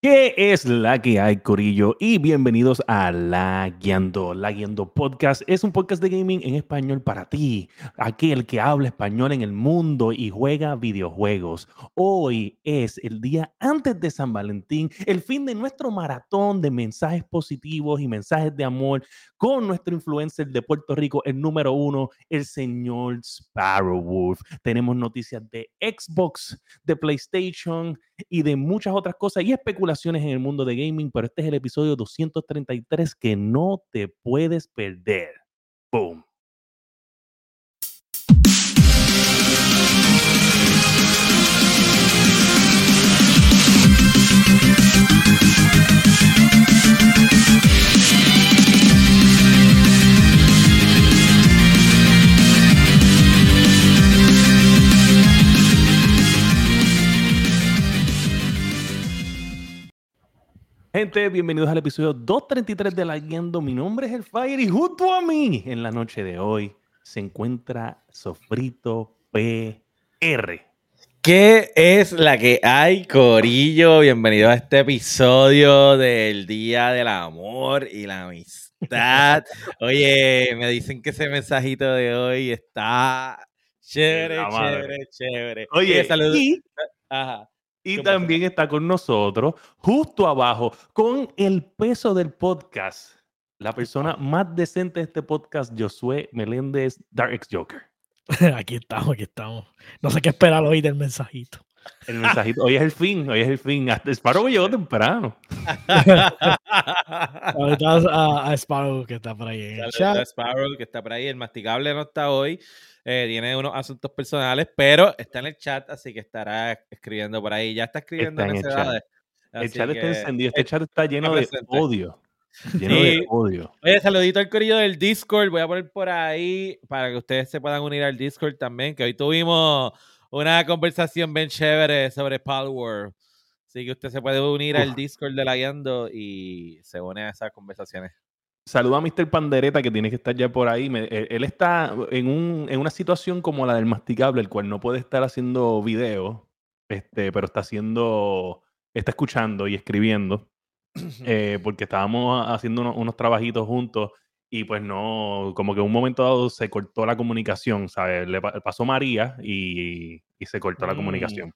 ¿Qué es la que hay, Corillo? Y bienvenidos a La Guiando. La Guiando Podcast es un podcast de gaming en español para ti, aquel que habla español en el mundo y juega videojuegos. Hoy es el día antes de San Valentín, el fin de nuestro maratón de mensajes positivos y mensajes de amor con nuestro influencer de Puerto Rico, el número uno, el señor Sparrowwolf. Tenemos noticias de Xbox, de PlayStation y de muchas otras cosas y especulaciones en el mundo de gaming, pero este es el episodio 233 que no te puedes perder. Boom. Gente, bienvenidos al episodio 233 de La Guiando. Mi nombre es El Fire y junto a mí en la noche de hoy se encuentra Sofrito PR. ¿Qué es la que hay, Corillo? Bienvenido a este episodio del Día del Amor y la Amistad. Oye, me dicen que ese mensajito de hoy está chévere, chévere, chévere. Oye, saludos. y, Ajá. Y también está con nosotros, justo abajo, con el peso del podcast, la persona más decente de este podcast, Josué Meléndez, Dark X Joker. Aquí estamos, aquí estamos. No sé qué esperar hoy del mensajito. El mensajito, hoy es el fin, hoy es el fin. Hasta Sparrow llegó temprano. Ahorita a, a Sparrow que está por ahí en el chat. a Sparrow, que está por ahí. El masticable no está hoy. eh, tiene unos asuntos personales, pero está en el chat, así que estará escribiendo por ahí. Ya está escribiendo Está en en el necedades. El chat está encendido, este chat está lleno de odio. Lleno de odio. Oye, saludito al corillo del Discord. Voy a poner por ahí para que ustedes se puedan unir al Discord también, que hoy tuvimos una conversación bien chévere sobre Palworld. Así que usted se puede unir al. Discord de la Guiando y se une a esas conversaciones. Saluda a Mr. Pandereta que tiene que estar ya por ahí. Me- él, él está en, un, en una situación como la del masticable, el cual no puede estar haciendo video, este, pero está haciendo, está escuchando y escribiendo, eh, porque estábamos haciendo unos, unos trabajitos juntos y pues no, como que en un momento dado se cortó la comunicación, ¿sabes? Le pa- pasó María y, y se cortó la Mm. comunicación.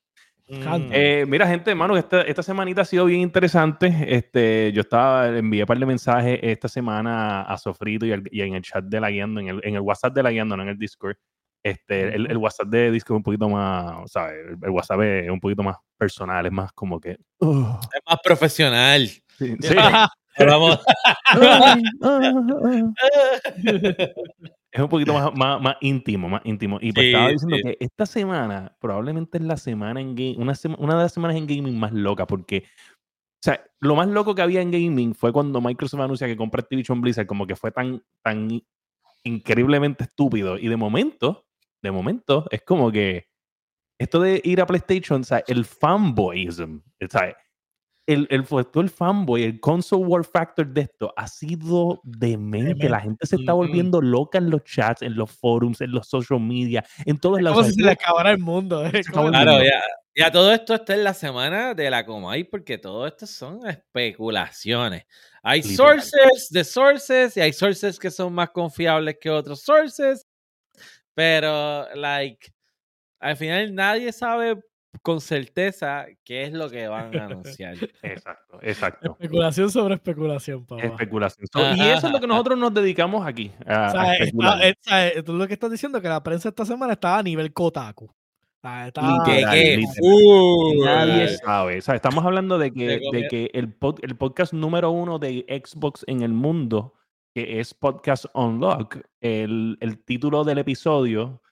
Canta. Eh, mira, gente, hermano, esta, esta semanita ha sido bien interesante. Este, yo estaba, envié un par de mensajes esta semana a Sofrito y, al- y en el chat de la guiando, en el, en el WhatsApp de la guiando, no en el Discord. Este, el, el WhatsApp de Discord es un poquito más, ¿sabes? El, el WhatsApp es un poquito más personal, es más como que. uh, Es más profesional. sí, sí. Ah. es un poquito más, más, más íntimo, más íntimo. Y pues Sí, estaba diciendo sí. que esta semana probablemente es la semana en game, una, sema- una de las semanas en gaming más loca, porque, o sea, lo más loco que había en gaming fue cuando Microsoft anuncia que compra Activision Blizzard, como que fue tan, tan increíblemente estúpido. Y de momento, de momento, es como que esto de ir a PlayStation, o sea, el fanboyism, o sea, el, el, el fanboy, el console war factor de esto ha sido demente. La gente se está volviendo loca en los chats, en los forums, en los social media, en todos lados. como si se le acabara el mundo. ¿eh? Claro, ya, ya todo esto está en la semana de la Comay porque todo esto son especulaciones. Hay Literal. sources de sources y hay sources que son más confiables que otros sources, pero like al final nadie sabe con certeza qué es lo que van a anunciar. Exacto, exacto. Especulación sobre especulación, papá. Especulación. So, y eso es lo que nosotros nos dedicamos aquí. A, O a sea, especular. está- sea, tú lo que estás diciendo es que la prensa esta semana estaba a nivel Kotaku. Estaba- ¿Qué, Literal, qué? literal. Uh, Nadie sabe. O sea, estamos hablando de que, de que el, pod- el podcast número uno de Xbox en el mundo, que es Podcast Unlock, el, el título del episodio,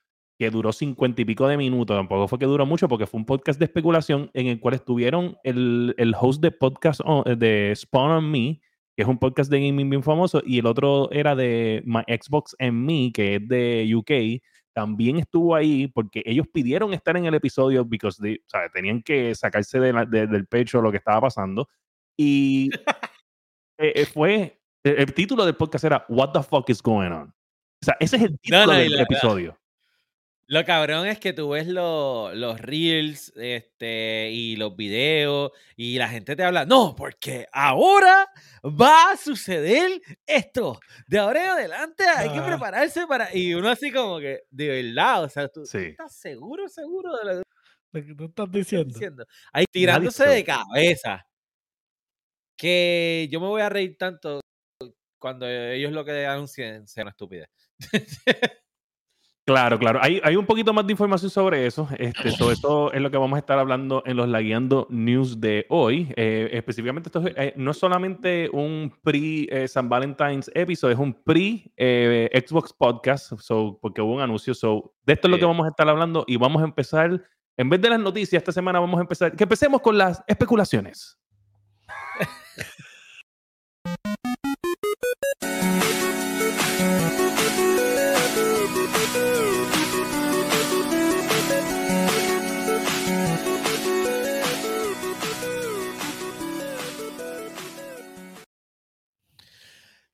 que duró cincuenta y pico de minutos, tampoco fue que duró mucho, porque fue un podcast de especulación en el cual estuvieron el, el host de podcast on- de Spawn on Me, que es un podcast de gaming bien famoso, y el otro era de My Xbox and Me, que es de UK, también estuvo ahí porque ellos pidieron estar en el episodio because they- o sea, tenían que sacarse de la- de- del pecho lo que estaba pasando. Y eh, fue, el, el título del podcast era What the fuck is going on? O sea, ese es el título no, y del la- episodio. Lo cabrón es que tú ves lo- los reels este, y los videos y la gente te habla, no, porque ahora va a suceder esto. De ahora en adelante hay que prepararse para... Y uno así como que, de verdad, o sea, tú, estás seguro, seguro de lo que tú estás estás diciendo. diciendo. Ahí tirándose de cabeza. Que yo me voy a reír tanto cuando ellos lo que anuncien sea una estupidez. Claro, claro. Hay, hay un poquito más de información sobre eso. Este, sobre eso es lo que vamos a estar hablando en los Lagueando News de hoy. Eh, específicamente, esto es, eh, no es solamente un pre-San Valentine's episode, es un pre-Xbox podcast, so, porque hubo un anuncio. So, de esto es lo que vamos a estar hablando y vamos a empezar, en vez de las noticias, esta semana vamos a empezar, que empecemos con las especulaciones.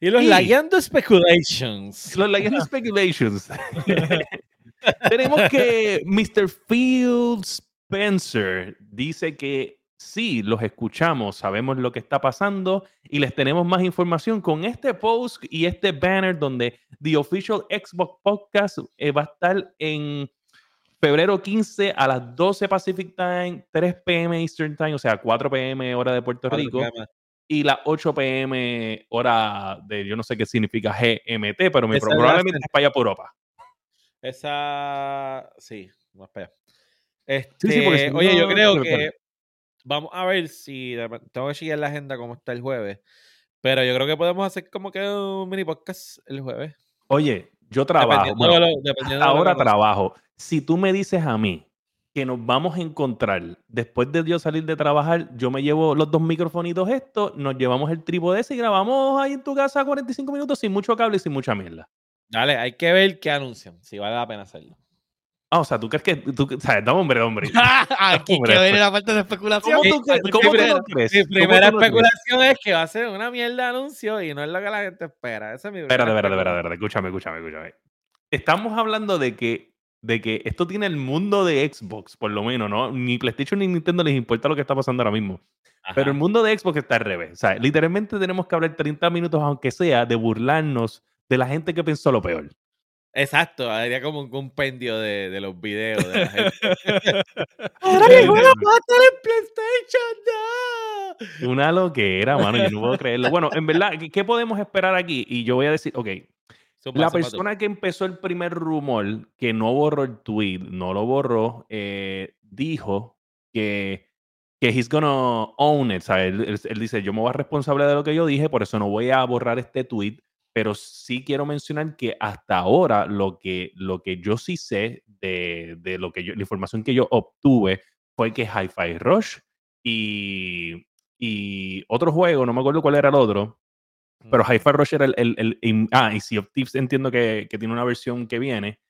Y los Y- lagueando speculations. Los Lagueando Speculations. Tenemos que Mr. Phil Spencer dice que sí, los escuchamos, sabemos lo que está pasando y les tenemos más información con este post y este banner donde The Official Xbox Podcast eh, va a estar en febrero 15 a las 12 Pacific Time, 3 p.m. Eastern Time, o sea, 4 p.m. hora de Puerto Rico y las 8 p.m. hora de, yo no sé qué significa GMT, pero la probablemente es para allá por Europa. Esa. Sí, más para allá. Sí, sí, Este, si oye, yo creo que vamos a ver si tengo que seguir la agenda como está el jueves. Pero yo creo que podemos hacer como que un mini podcast el jueves. Oye, yo trabajo. Dependiendo bueno, de lo- dependiendo de lo que ahora trabajo. Si tú me dices a mí que nos vamos a encontrar después de yo salir de trabajar, yo me llevo los dos microfonitos estos, nos llevamos el trípode ese y grabamos ahí en tu casa 45 minutos sin mucho cable y sin mucha mierda. Dale, hay que ver qué anuncian, si vale la pena hacerlo. Ah, o sea, ¿tú crees que... Tú, o sea, dame hombre, hombre. Aquí Hombre, que viene la parte de especulación. ¿Cómo tú, Sí, crees- mi cómo tú primera- especulación es que va a ser una mierda de anuncio y no es lo que la gente espera. Esa es mi Espérate, espérate, espérate, espérate, escúchame, escúchame, escúchame. Estamos hablando de que, de que esto tiene el mundo de Xbox, por lo menos, ¿no? Ni PlayStation ni Nintendo les importa lo que está pasando ahora mismo. Pero el Ajá. mundo de Xbox está al revés. O sea, literalmente tenemos que hablar 30 minutos, aunque sea, de burlarnos de la gente que pensó lo peor. Exacto, haría como un compendio de, de los videos de la gente. Ahora el juego en PlayStation, no. Una loquera, mano, yo no puedo creerlo. Bueno, en verdad, ¿qué- ¿qué podemos esperar aquí? Y yo voy a decir, ok, Zumba, La persona que empezó el primer rumor, que no borró el tweet, no lo borró, eh, dijo que, que he's gonna own it. ¿sabes? Él, él- él dice, yo me voy a responsable de lo que yo dije, por eso no voy a borrar este tweet, pero sí quiero mencionar que hasta ahora lo que, lo que yo sí sé de, de lo que yo, la información que yo obtuve fue que Hi-Fi Rush y, y otro juego, no me acuerdo cuál era el otro, pero. Hi-Fi Rush era el, el, Ah, y Sea of Thieves entiendo que, que tiene una versión que viene.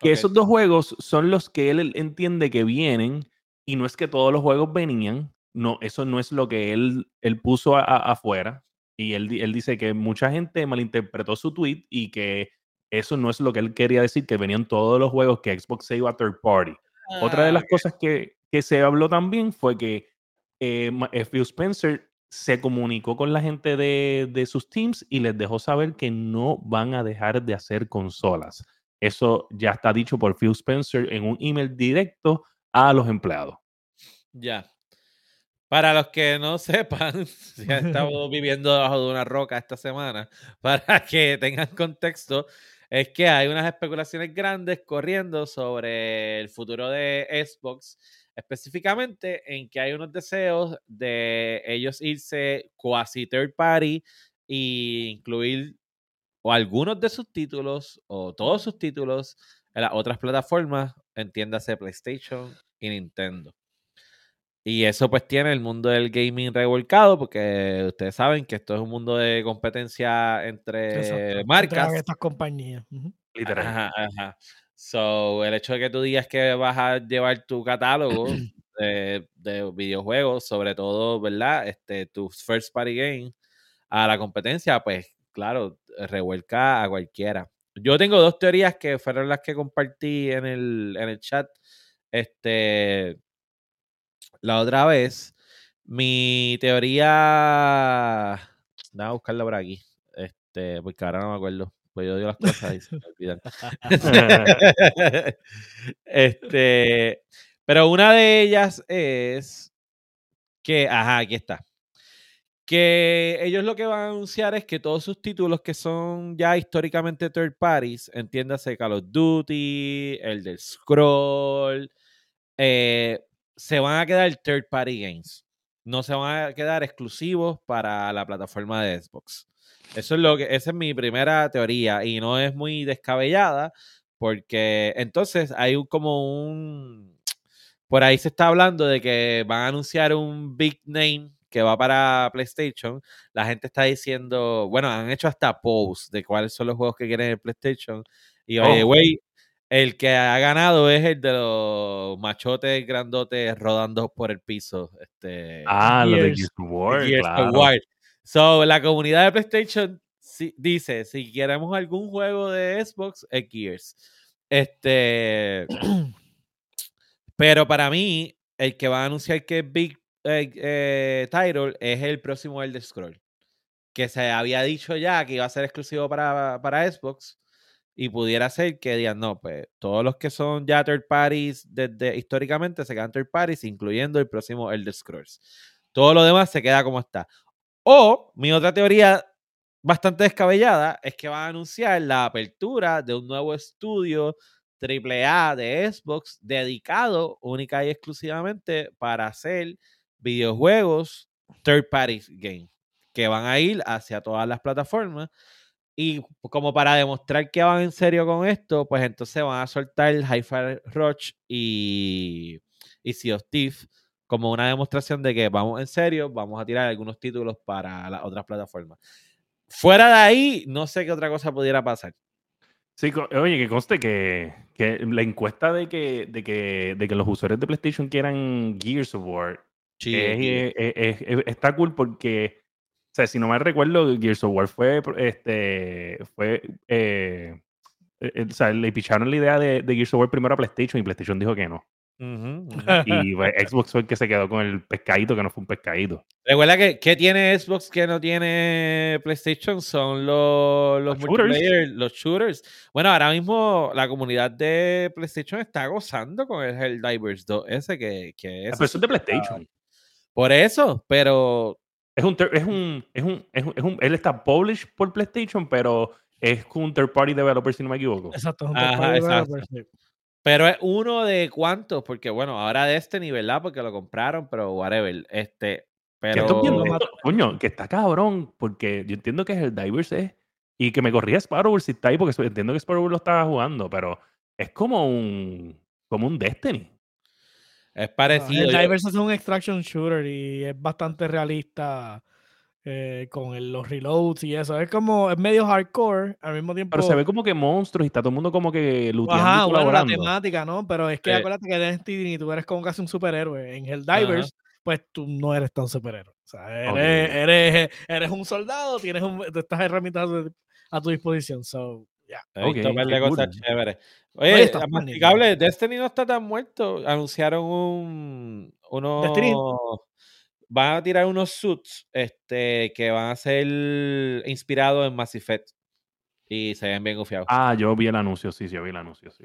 Que esos dos juegos son los que él, entiende que vienen. Y no es que todos los juegos venían. No, eso no es lo que él, él puso a- a- afuera. Y él, él dice que mucha gente malinterpretó su tweet y que eso no es lo que él quería decir, que venían todos los juegos que Xbox se iba a third party. Otra de Ah, las cosas que, que se habló también fue que eh, eh, Phil Spencer se comunicó con la gente de, de sus teams y les dejó saber que no van a dejar de hacer consolas. Eso ya está dicho por Phil Spencer en un email directo a los empleados. Ya. Para los que no sepan, han estado viviendo debajo de una roca esta semana, para que tengan contexto, es que hay unas especulaciones grandes corriendo sobre el futuro de Xbox, específicamente en que hay unos deseos de ellos irse quasi third party e incluir o algunos de sus títulos o todos sus títulos en las otras plataformas, entiéndase PlayStation y Nintendo. Y eso pues tiene el mundo del gaming revolcado, porque ustedes saben que esto es un mundo de competencia entre Exacto, entre marcas. Estas compañías. Literal. Ajá, ajá. So, el hecho de que tú digas que vas a llevar tu catálogo de, de videojuegos, sobre todo, ¿verdad? Este, tus first party games, a la competencia, pues claro, revuelca a cualquiera. yo tengo dos teorías que fueron las que compartí en el, en el chat. Este, la otra vez, mi teoría. Nada, buscarla por aquí. Este, porque ahora no me acuerdo. Pues yo digo las cosas y se me olvidan. este, pero una de ellas es que, ajá, aquí está. Que ellos lo que van a anunciar es que todos sus títulos que son ya históricamente third parties, entiéndase Call of Duty, el del Scroll, eh, se van a quedar third party games. No se van a quedar exclusivos para la plataforma de Xbox. Eso es lo que, esa es mi primera teoría y no es muy descabellada porque entonces hay un, como un, por ahí se está hablando de que van a anunciar un big name que va para PlayStation, la gente está diciendo, bueno, han hecho hasta posts de cuáles son los juegos que quieren en PlayStation. Y oye, Oh. güey, el que ha ganado es el de los machotes grandotes rodando por el piso. Este, Ah, lo de Gears. Of War, Gears of claro. War. So, la comunidad de PlayStation sí- dice, si queremos algún juego de Xbox, es Gears. Este, pero para mí, el que va a anunciar que es Big eh, eh, Title es el próximo Elder Scroll. Que se había dicho ya que iba a ser exclusivo para, para Xbox. Y pudiera ser que digan, no, pues todos los que son ya third parties desde históricamente se quedan third parties, incluyendo el próximo Elder Scrolls. Todo lo demás se queda como está. O mi otra teoría bastante descabellada es que van a anunciar la apertura de un nuevo estudio AAA de Xbox dedicado única y exclusivamente para hacer videojuegos third party game que van a ir hacia todas las plataformas. Y como para demostrar que van en serio con esto, pues entonces van a soltar Hi-Fi Rush y, y Sea como una demostración de que vamos en serio, vamos a tirar algunos títulos para las otras plataformas. Fuera de ahí, no sé qué otra cosa pudiera pasar. Sí, oye, que conste que, que la encuesta de que, de, que, de que los usuarios de PlayStation quieran Gears of War Sí, es- es- es- está cool porque, o sea, si no me recuerdo, Gears of War fue, este, fue, eh, eh, o sea, le picharon la idea de, de Gears of War primero a PlayStation y PlayStation dijo que no. Y pues, Xbox fue el que se quedó con el pescadito que no fue un pescadito. Recuerda que ¿qué tiene Xbox que no tiene PlayStation? Son los, los Los shooters. multiplayer, los shooters. Bueno, ahora mismo la comunidad de PlayStation está gozando con el Helldivers 2 ese que, que Ah, es Pero eso es de PlayStation. por eso, pero Es un, es un, es un, es un, es un- él está published por PlayStation, pero es un third party developer, si no me equivoco. Exacto. es un third party exacto. developer, sí. Pero es uno de cuántos, porque bueno, ahora de este nivel, ¿verdad? Porque lo compraron, pero whatever, este, esto es pero esto- coño, que está cabrón, porque yo entiendo que el Divers es. Y que me corría Sparrow si está ahí, porque entiendo que Sparrow lo estaba jugando, pero es como un. como un Destiny. es Ah, parecido. El yo- Divers es un extraction shooter y es bastante realista eh, con el- los reloads y eso. Es como, es medio hardcore al mismo tiempo. Pero se ve como que monstruos y está todo el mundo como que luteando Ajá, y bueno, la colaborando. temática, ¿no? Pero es que Sí. acuérdate que Destiny tú eres como casi un superhéroe. En Helldivers, pues tú no eres tan superhéroe. O sea, eres, eres, eres un soldado, tienes un, estas herramientas a tu, a tu disposición. So, yeah. He visto Ok, un par qué de cosas cool. chéveres. Oye, Oye, está masticable, Destiny no está tan muerto. Anunciaron un Destiny. Van a tirar unos suits este que van a ser inspirados en Mass Effect y se ven bien gufiados. Ah, yo vi el anuncio, sí, sí, yo vi el anuncio, sí.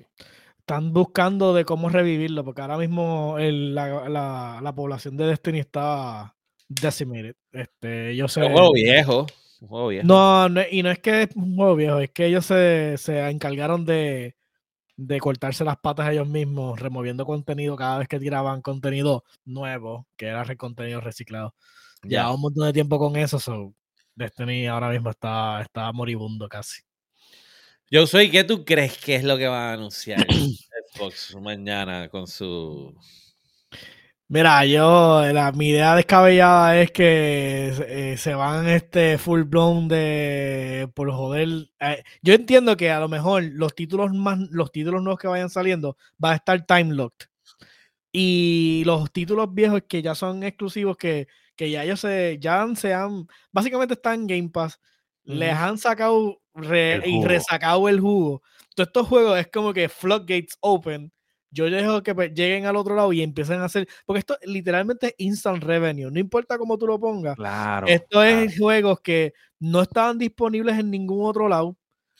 Están buscando de cómo revivirlo, porque ahora mismo el- la, la- la población de Destiny está decimated. Este, yo sé. un juego viejo, un juego viejo. No, no, y no es que es un juego viejo, es que ellos se, se encargaron de, de cortarse las patas a ellos mismos, removiendo contenido cada vez que tiraban contenido nuevo, que era contenido reciclado. Ya. Llevaba un montón de tiempo con eso, so Destiny ahora mismo está, está moribundo casi. Yo soy, ¿qué tú crees que es lo que va a anunciar Xbox mañana con su Mira, yo, la, mi idea descabellada es que eh, se van este full blown de por joder. eh, yo entiendo que a lo mejor los títulos más, los títulos nuevos que vayan saliendo va a estar time locked. Y los títulos viejos que ya son exclusivos, que, que ya ellos se, ya se han, básicamente están en Game Pass, les han sacado El y resacado el jugo. Todos estos juegos es como que floodgates open. Yo dejo que pues, lleguen al otro lado y empiecen a hacer. Porque esto literalmente es instant revenue. No importa cómo tú lo pongas. Claro. Esto claro. es juegos que no estaban disponibles en ningún otro lado.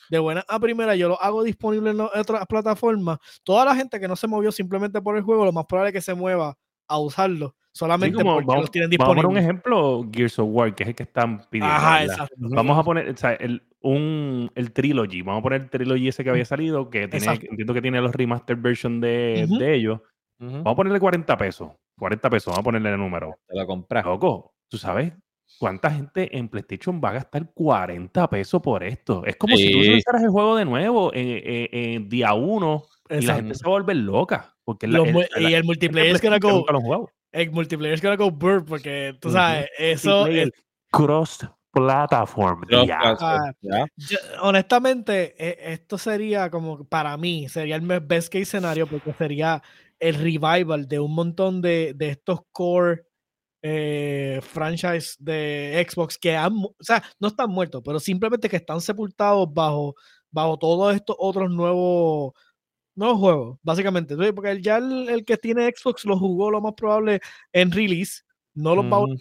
De buena a primera, yo lo hago disponible en otras plataformas. Toda la gente que no se movió simplemente por el juego, lo más probable es que se mueva a usarlo. Sí, Solamente como porque vamos, los tienen vamos a poner un disponibles. ejemplo, Gears of War, que es el que están pidiendo. Ajá, exacto. Vamos a poner o sea, el, un, el Trilogy. Vamos a poner el Trilogy ese que había salido, que tiene, Exacto. entiendo que tiene los remaster version de, Ujú. de ellos. Ujú. Vamos a ponerle 40 pesos. 40 pesos, vamos a ponerle el número. Te lo compras. Loco, ¿tú sabes cuánta gente en PlayStation va a gastar 40 pesos por esto? Es como si tú Sí. lanzaras el juego de nuevo en, en- en día uno y la Exacto. gente se va a volver loca. Porque la, el- mu- la- y el multiplayer es lo han jugado. El multiplayer es gonna go bird porque tú sabes, eso es- cross platform. Ah, yo- honestamente, e- esto sería como para mí, sería el best case scenario porque sería el revival de un montón de, de estos core eh, franchise de Xbox que han, o sea, no están muertos, pero simplemente que están sepultados bajo, bajo todos estos otros nuevos, nuevos juegos, básicamente. Porque el- ya el, el que tiene Xbox lo jugó lo más probable en release, no los va a Ujú.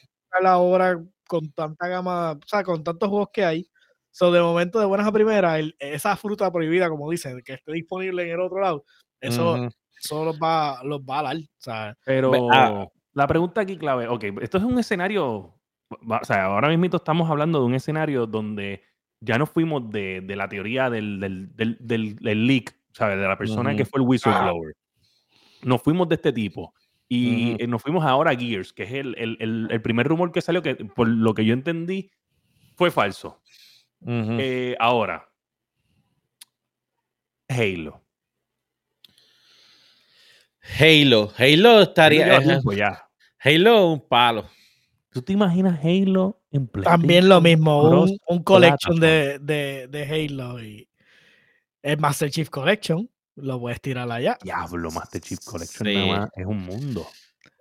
Con tanta gama, o sea, con tantos juegos que hay. So, de momento, de buenas a primeras, el- esa fruta prohibida, como dicen, que esté disponible en el otro lado, eso, Ujú. eso los, va, los va a dar. Sea, Pero ah. la pregunta aquí clave, ok, esto es un escenario, o sea, ahora mismo estamos hablando de un escenario donde ya nos fuimos de, de la teoría del, del, del, del- del leak, ¿sabes? De la persona que Ujú. fue el whistleblower. Nos fuimos de este tipo. Y eh, nos fuimos ahora a Gears, que es el, el- el- el primer rumor que salió, que por lo que yo entendí, fue falso. Eh, ahora, Halo. Halo. Halo estaría. Ya. Halo un palo. ¿Tú te imaginas Halo en PlayStation? también lo mismo, un, un collection de, de, de Halo y el Master Chief Collection, lo puedes tirar allá. Diablo, Master Chief Collection Sí. nada más es un mundo.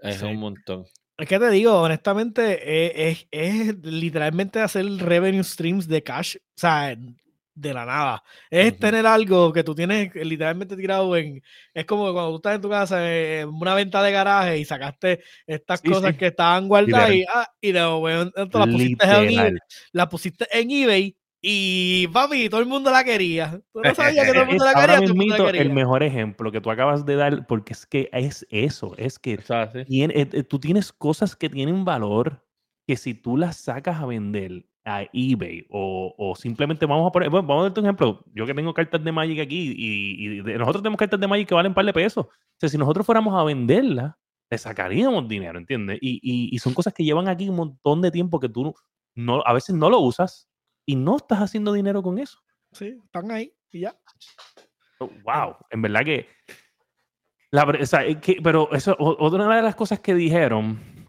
Es Sí. un montón. Es que te digo, honestamente, eh, es, es literalmente hacer revenue streams de cash, o sea, de la nada. Es Ujú. tener algo que tú tienes literalmente tirado en. Es como cuando tú estás en tu casa en una venta de garaje y sacaste estas Sí, cosas sí. que estaban guardadas y, ah, y de momento las pusiste, en eBay, las pusiste en eBay y papi, todo el mundo la quería. Tú no sabías que todo el mundo la ahora quería, todo el mundo la mismito el quería. mejor ejemplo que tú acabas de dar, porque es que es eso, es que Eso es así. tien- eh, eh, tú tienes cosas que tienen valor que si tú las sacas a vender a eBay o, o simplemente vamos a poner, bueno, vamos a darte un ejemplo, yo que tengo cartas de Magic aquí y, y de- nosotros tenemos cartas de Magic que valen un par de pesos, o sea, si nosotros fuéramos a venderlas, le sacaríamos dinero, ¿entiendes? Y, y- y son cosas que llevan aquí un montón de tiempo que tú no, a veces no lo usas y no estás haciendo dinero con eso. Sí, están ahí y ya. Oh, Wow, en verdad que. La, o sea, que- pero eso, otra de las cosas que dijeron,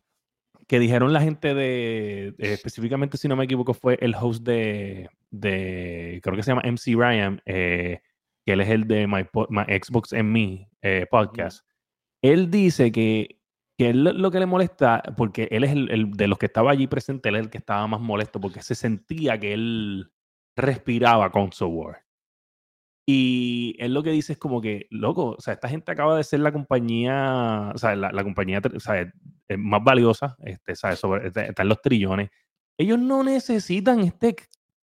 que dijeron la gente de, específicamente, si no me equivoco, fue el host de, de creo que se llama MC Ryan, eh, que él es el de My, My Xbox en Me eh, podcast. Él dice que, que él lo- que le molesta, porque él es el, el de los que estaba allí presente, él es el que estaba más molesto, porque se sentía que él respiraba console war. Y él lo que dice es como que, loco, o sea, esta gente acaba de ser la compañía, o sea, la, la compañía o sea, eh, más valiosa, este, ¿sabes? Sobre, está- están los trillones. Ellos no necesitan este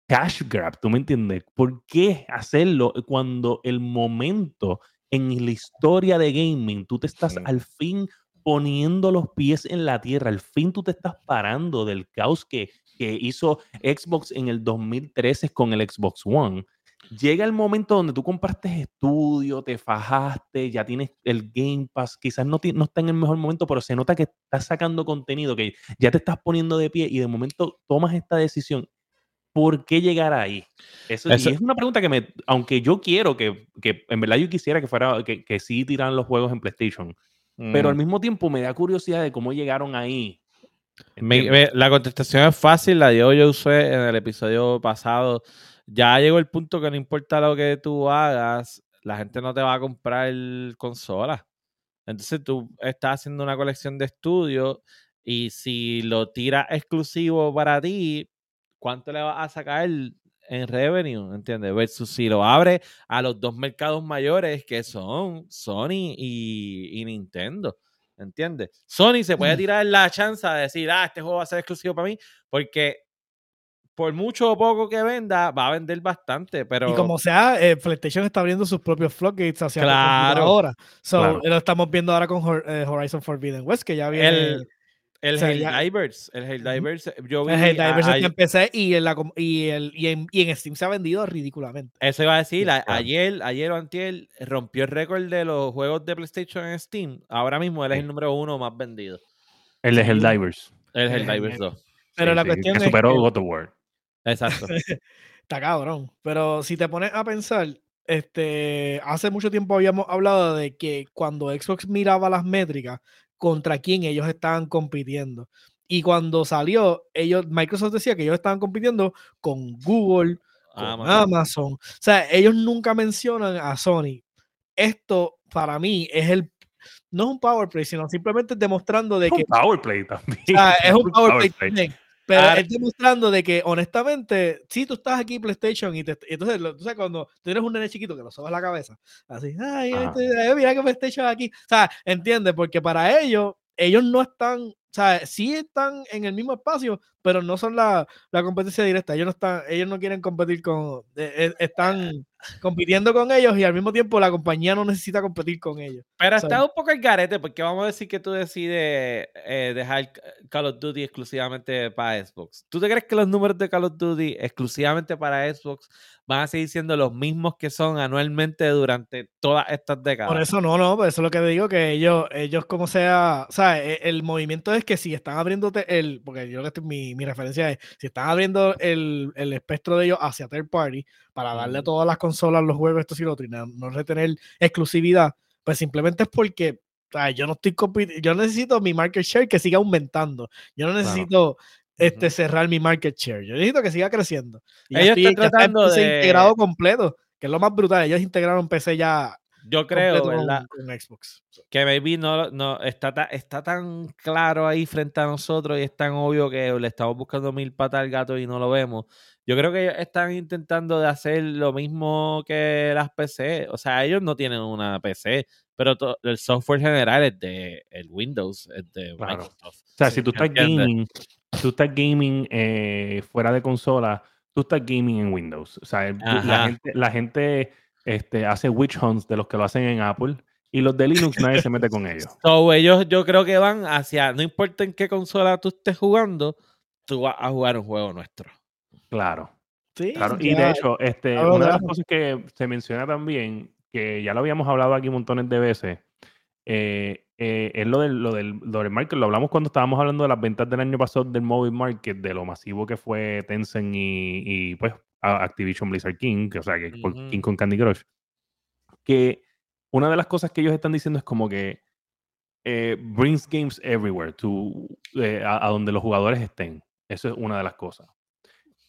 cash grab, ¿tú me entiendes? ¿Por qué hacerlo cuando el momento en la historia de gaming, tú te estás Sí. al fin poniendo los pies en la tierra, al fin tú te estás parando del caos que, que hizo Xbox en el 2013 con el Xbox One? llega el momento donde tú compraste estudio, te fajaste, ya tienes el Game Pass, quizás no, no está en el mejor momento, pero se nota que estás sacando contenido, que ya te estás poniendo de pie y de momento tomas esta decisión. ¿Por qué llegar ahí? Eso, Eso- y es una pregunta que me, aunque yo quiero que, que en verdad yo quisiera que fuera, que, que sí tiraran los juegos en PlayStation, pero al Mm. mismo tiempo me da curiosidad de cómo llegaron ahí. Me- ¿entiendes? me- la contestación es fácil, la dio yo usé en el episodio pasado. Ya llegó el punto que no importa lo que tú hagas, la gente no te va a comprar consola. Entonces tú estás haciendo una colección de estudios y si lo tiras exclusivo para ti, ¿cuánto le vas a sacar? En revenue, ¿entiendes? Versus si lo abre a los dos mercados mayores que son Sony y, y Nintendo. ¿Entiendes? Sony se puede Mm. tirar la chance de decir, ah, este juego va a ser exclusivo para mí, porque por mucho o poco que venda, va a vender bastante, pero... Y como sea, eh, PlayStation está abriendo sus propios floodgates hacia la Claro. ahora. So, Claro. Lo estamos viendo ahora con eh, Horizon Forbidden West, que ya viene. el, el o sea, ya- Helldivers, el Helldivers, yo vi... el a- está en PC y en, la, y, el, y, en, y en Steam se ha vendido ridículamente. Eso iba a decir, a- ayer, ayer o antier rompió el récord de los juegos de PlayStation en Steam. Ahora mismo él es el número uno más vendido. El de Sí. Helldivers. El Hell- 2. Pero Sí, la sí, cuestión que es superó que- God of War. Exacto. Está cabrón. Pero si te pones a pensar, este, hace mucho tiempo habíamos hablado de que cuando Xbox miraba las métricas, contra quién ellos estaban compitiendo. Y cuando salió, ellos, Microsoft decía que ellos estaban compitiendo con Google, con Amazon. Amazon. O sea, ellos nunca mencionan a Sony. Esto para mí es el no es un power play, sino simplemente demostrando de Es un que power play también. o sea, es un power play también, Pero Ahora- es demostrando de que, honestamente, si tú estás aquí PlayStation y, te, y entonces, lo- tú sabes, cuando tú eres un nene chiquito que lo sobas la cabeza, así, ay, este, eh, mira que PlayStation aquí. O sea, entiende, porque para ellos, ellos no están, o sea, sí están en el mismo espacio, pero no son la, la competencia directa. Ellos no están, ellos no quieren competir con, eh, eh, están compitiendo con ellos y al mismo tiempo la compañía no necesita competir con ellos. Pero O sea, está un poco el garete, porque vamos a decir que tú decides eh, dejar Call of Duty exclusivamente para Xbox. ¿Tú te crees que los números de Call of Duty exclusivamente para Xbox van a seguir siendo los mismos que son anualmente durante todas estas décadas? Por eso no, no, por eso es lo que digo, que ellos, ellos como sea, o sea, e- el, movimiento es que si están abriéndote el, porque yo lo que mi, mi referencia es, si están abriendo el, el espectro de ellos hacia third party para darle a todas las consolas los juegos, esto y lo otro, y no, no retener exclusividad, pues simplemente es porque sea, yo no estoy yo necesito mi market share que siga aumentando. Yo no necesito este, Ujú. cerrar mi market share. Yo necesito que siga creciendo. Y ya Ellos estoy- están ya está en tratando de- integrado completo, que es lo más brutal. Ellos integraron PC ya Yo creo, con- ¿verdad? con Xbox. Que maybe no, no está, ta- está tan claro ahí frente a nosotros y es tan obvio que le estamos buscando mil patas al gato y no lo vemos. Yo creo que ellos están intentando de hacer lo mismo que las PC. O sea, ellos no tienen una PC, pero to- el software general es de el Windows, es de Claro. Microsoft. O sea, si tú estás gaming, tú estás gaming eh, fuera de consola, tú estás gaming en Windows. O sea, gente, la gente este, hace witch hunts de los que lo hacen en Apple y los de Linux nadie se mete con ellos. So, ellos yo creo que van hacia, no importa en qué consola tú estés jugando, tú vas a jugar un juego nuestro. Claro. Sí, Claro, y de hecho, este, Claro, una de las claro. cosas que se menciona también, que ya lo habíamos hablado aquí montones de veces, eh, eh, es lo del, lo, del, lo del market. Lo hablamos cuando estábamos hablando de las ventas del año pasado del mobile market, de lo masivo que fue Tencent y, y, pues a- Activision Blizzard King, que, o sea, que. King con Candy Crush. Que una de las cosas que ellos están diciendo es como que eh, brings games everywhere, to, eh, a, a donde los jugadores estén. Eso es una de las cosas.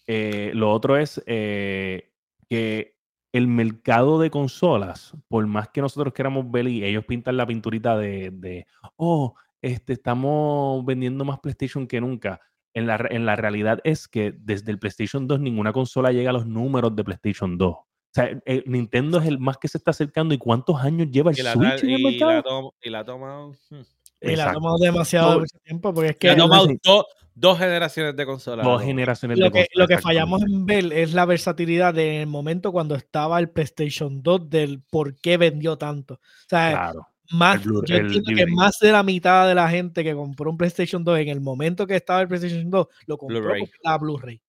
Eh, lo otro es eh, que el mercado de consolas, por más que nosotros queramos ver y ellos pintan la pinturita de, de, oh, este, estamos vendiendo más PlayStation que nunca. En la, re- en la realidad es que desde el PlayStation 2 ninguna consola llega a los números de PlayStation 2. O sea, eh, Nintendo es el más que se está acercando. ¿Y cuántos años lleva el Y la, Switch en el y mercado? la, tom- y la toma, hmm. y la ha tomado demasiado mucho tiempo porque es que ha que no tomado dos, dos generaciones de consolas. Dos generaciones lo de consolas. lo que fallamos en ver es la versatilidad del momento cuando estaba el PlayStation 2 del por qué vendió tanto. O sea, Claro. Más, el Blu- el que más de la mitad de la gente que compró un PlayStation 2 en el momento que estaba el PlayStation 2 lo compró porque la Blu-ray.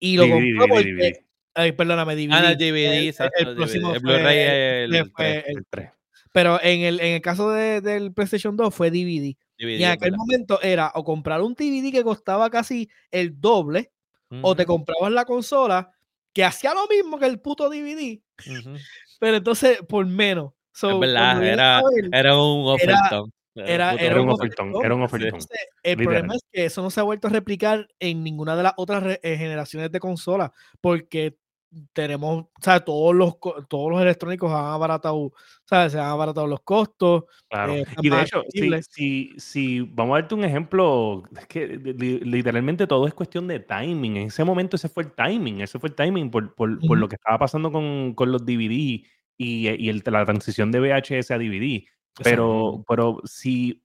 Y lo DVD, compró porque, DVD. ay, perdóname, DVD. Ah, el DVD, El- exacto, el el próximo Blu-ray el fue tres. el- El 3. pero en el, en el caso de- del PlayStation 2 fue DVD. DVD, Y en aquel momento era o comprar un DVD que costaba casi el doble, o te comprabas la consola que hacía lo mismo que el puto DVD, pero entonces por menos. So, Es verdad, era, era un era- ofertón. era- puto Era un ofertón, ofertón, era un ofertón. entonces, el literal. problema es que eso no se ha vuelto a replicar en ninguna de las otras eh, generaciones de consolas, porque tenemos, o sea, todos los, todos los electrónicos han abaratado, ¿sabes? Se han abaratado los costos. Claro. Eh, y de hecho, si, si, vamos a darte un ejemplo, es que literalmente todo es cuestión de timing. En ese momento ese fue el timing, ese fue el timing por, por, por lo que estaba pasando con, con los DVD y, y el, la transición de VHS a DVD. Pero, pero si,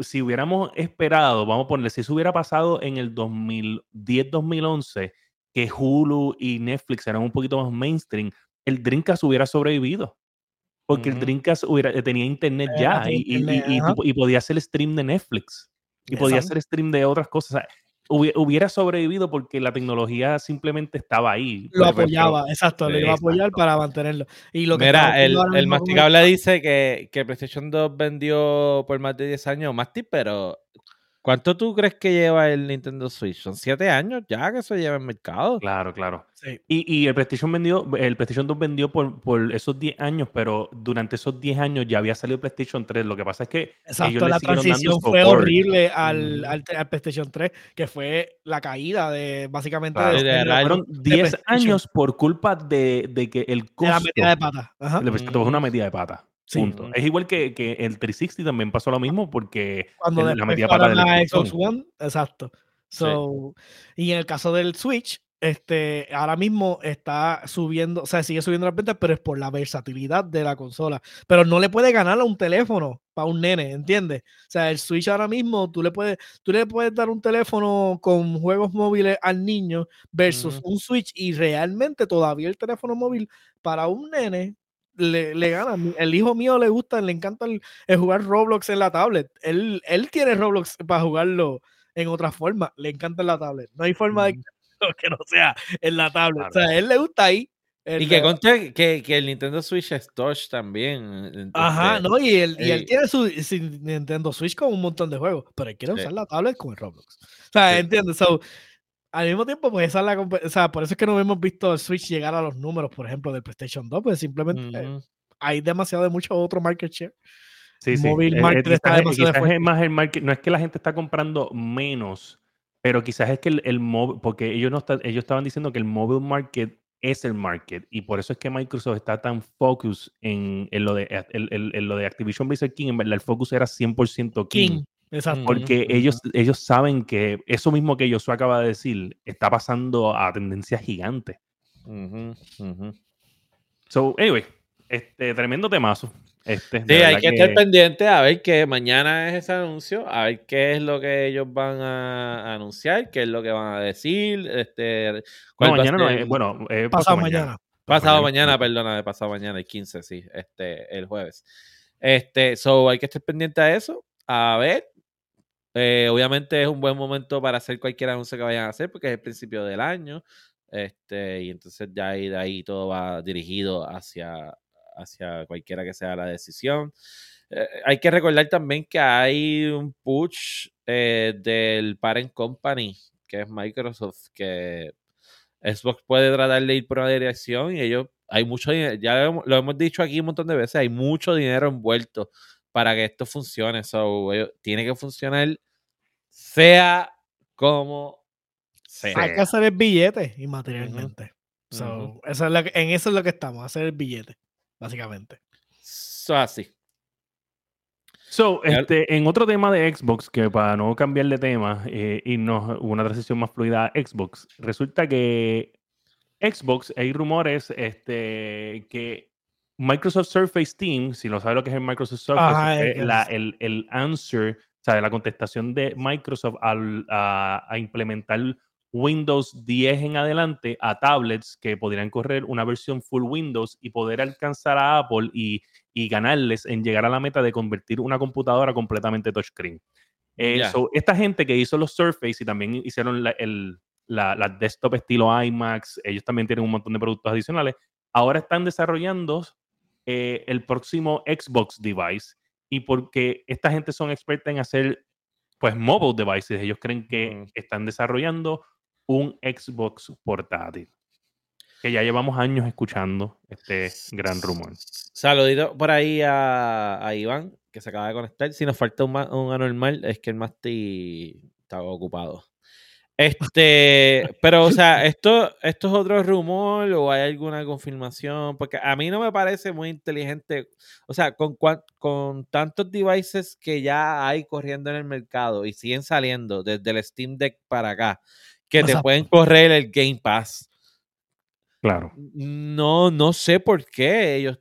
si hubiéramos esperado, vamos a ponerle, si eso hubiera pasado en el 2010-2011, que Hulu y Netflix eran un poquito más mainstream, el Dreamcast hubiera sobrevivido. Porque el Dreamcast hubiera, eh, tenía internet ya y, y, podía hacer stream de Netflix. Y podía hacer stream de otras cosas. Hubiera sobrevivido porque la tecnología simplemente estaba ahí. Lo apoyaba, exacto, lo iba a apoyar para mantenerlo. Y lo que Mira, el, el masticable dice que, que PlayStation 2 vendió por más de 10 años más pero ¿Cuánto tú crees que lleva el Nintendo Switch? Son siete años ya que se lleva en mercado. Claro, claro. Y, y, el PlayStation vendió, el PlayStation 2 vendió por, por esos 10 años, pero durante esos 10 años ya había salido el PlayStation 3. Lo que pasa es que Exacto, la transición fue horrible al, al, PlayStation 3, que fue la caída de básicamente de, fueron 10 años por culpa de, de que el costo. De la metida de pata. Ajá. fue una metida de pata. Es igual que, que, el 360 también pasó lo mismo porque Cuando la metía para la Xbox One, exacto. So, Y en el caso del Switch, este, ahora mismo está subiendo, o sea, sigue subiendo las ventas, pero es por la versatilidad de la consola. Pero no le puede ganar a un teléfono para un nene, ¿entiendes? O sea, el Switch ahora mismo, tú le puedes, tú le puedes dar un teléfono con juegos móviles al niño versus un Switch y realmente todavía el teléfono móvil para un nene le, le, gana. El hijo mío le gusta, le encanta el, jugar Roblox en la tablet. Él, él tiene Roblox para jugarlo en otra forma. Le encanta en la tablet. No hay forma de que no sea en la tablet. O sea, a él le gusta ahí. y que conste que, que, el Nintendo Switch es touch también. Ajá, ¿no? Y él, y él tiene su, Nintendo Switch con un montón de juegos, pero él quiere usar la tablet con el Roblox. O sea, ¿entiendes? So, al mismo tiempo, pues esa es la o sea, por eso es que no hemos visto el Switch llegar a los números, por ejemplo, del PlayStation 2, pues simplemente eh, hay demasiado de mucho otro market share. Sí, sí. Móvil eh, market está demasiado es más el market, no es que la gente está comprando menos, pero quizás es que el, el móvil, porque ellos no están, ellos estaban diciendo que el mobile market es el market y por eso es que Microsoft está tan focus en, en lo de en, lo de Activision Blizzard King, en verdad el focus era 100% King. King. Exacto. Porque ellos, ellos saben que eso mismo que Joshua acaba de decir está pasando a tendencia gigante. So, anyway, este tremendo temazo. Este, sí, hay que, estar pendiente a ver que mañana es ese anuncio, a ver qué es lo que ellos van a anunciar, qué es lo que van a decir. Este, no, mañana no es, bueno, pasado, mañana. Pasado mañana, perdona, de pasado mañana, el 15, sí, este, el jueves. Este, so hay que estar pendiente a eso, a ver eh, obviamente es un buen momento para hacer cualquier anuncio que vayan a hacer porque es el principio del año. Este, y entonces ya de ahí todo va dirigido hacia, hacia cualquiera que sea la decisión. Eh, hay que recordar también que hay un push eh, del parent company, que es Microsoft, que Xbox puede tratar de ir por una dirección y ellos, hay mucho dinero, ya lo hemos, dicho aquí un montón de veces, hay mucho dinero envuelto para que esto funcione. So, tiene que funcionar sea como sea. Hay que hacer el billete inmaterialmente. so, eso es lo que, en eso es lo que estamos, hacer el billete, básicamente. So, así. So, este, en otro tema de Xbox, que para no cambiar de tema eh, y no una transición más fluida a Xbox, resulta que Xbox, hay rumores este, que Microsoft Surface Team, si no sabe lo que es el Microsoft Surface, el, el, answer, o sea, la contestación de Microsoft al, a, implementar Windows 10 en adelante a tablets que podrían correr una versión full Windows y poder alcanzar a Apple y, y ganarles en llegar a la meta de convertir una computadora completamente touchscreen. Eh, esta gente que hizo los Surface y también hicieron la, el, la, la, desktop estilo iMac, ellos también tienen un montón de productos adicionales, ahora están desarrollando eh, el próximo Xbox device y porque esta gente son experta en hacer pues mobile devices, ellos creen que están desarrollando un Xbox portátil. Que ya llevamos años escuchando este gran rumor. Saludito por ahí a, Iván, que se acaba de conectar. Si nos falta un, un anormal, es que el Masti estaba ocupado. Este, pero, o sea, ¿esto, ¿esto es otro rumor o hay alguna confirmación? Porque a mí no me parece muy inteligente. O sea, con, con tantos devices que ya hay corriendo en el mercado y siguen saliendo desde el Steam Deck para acá, que te pueden correr el Game Pass. Claro. No, no sé por qué ellos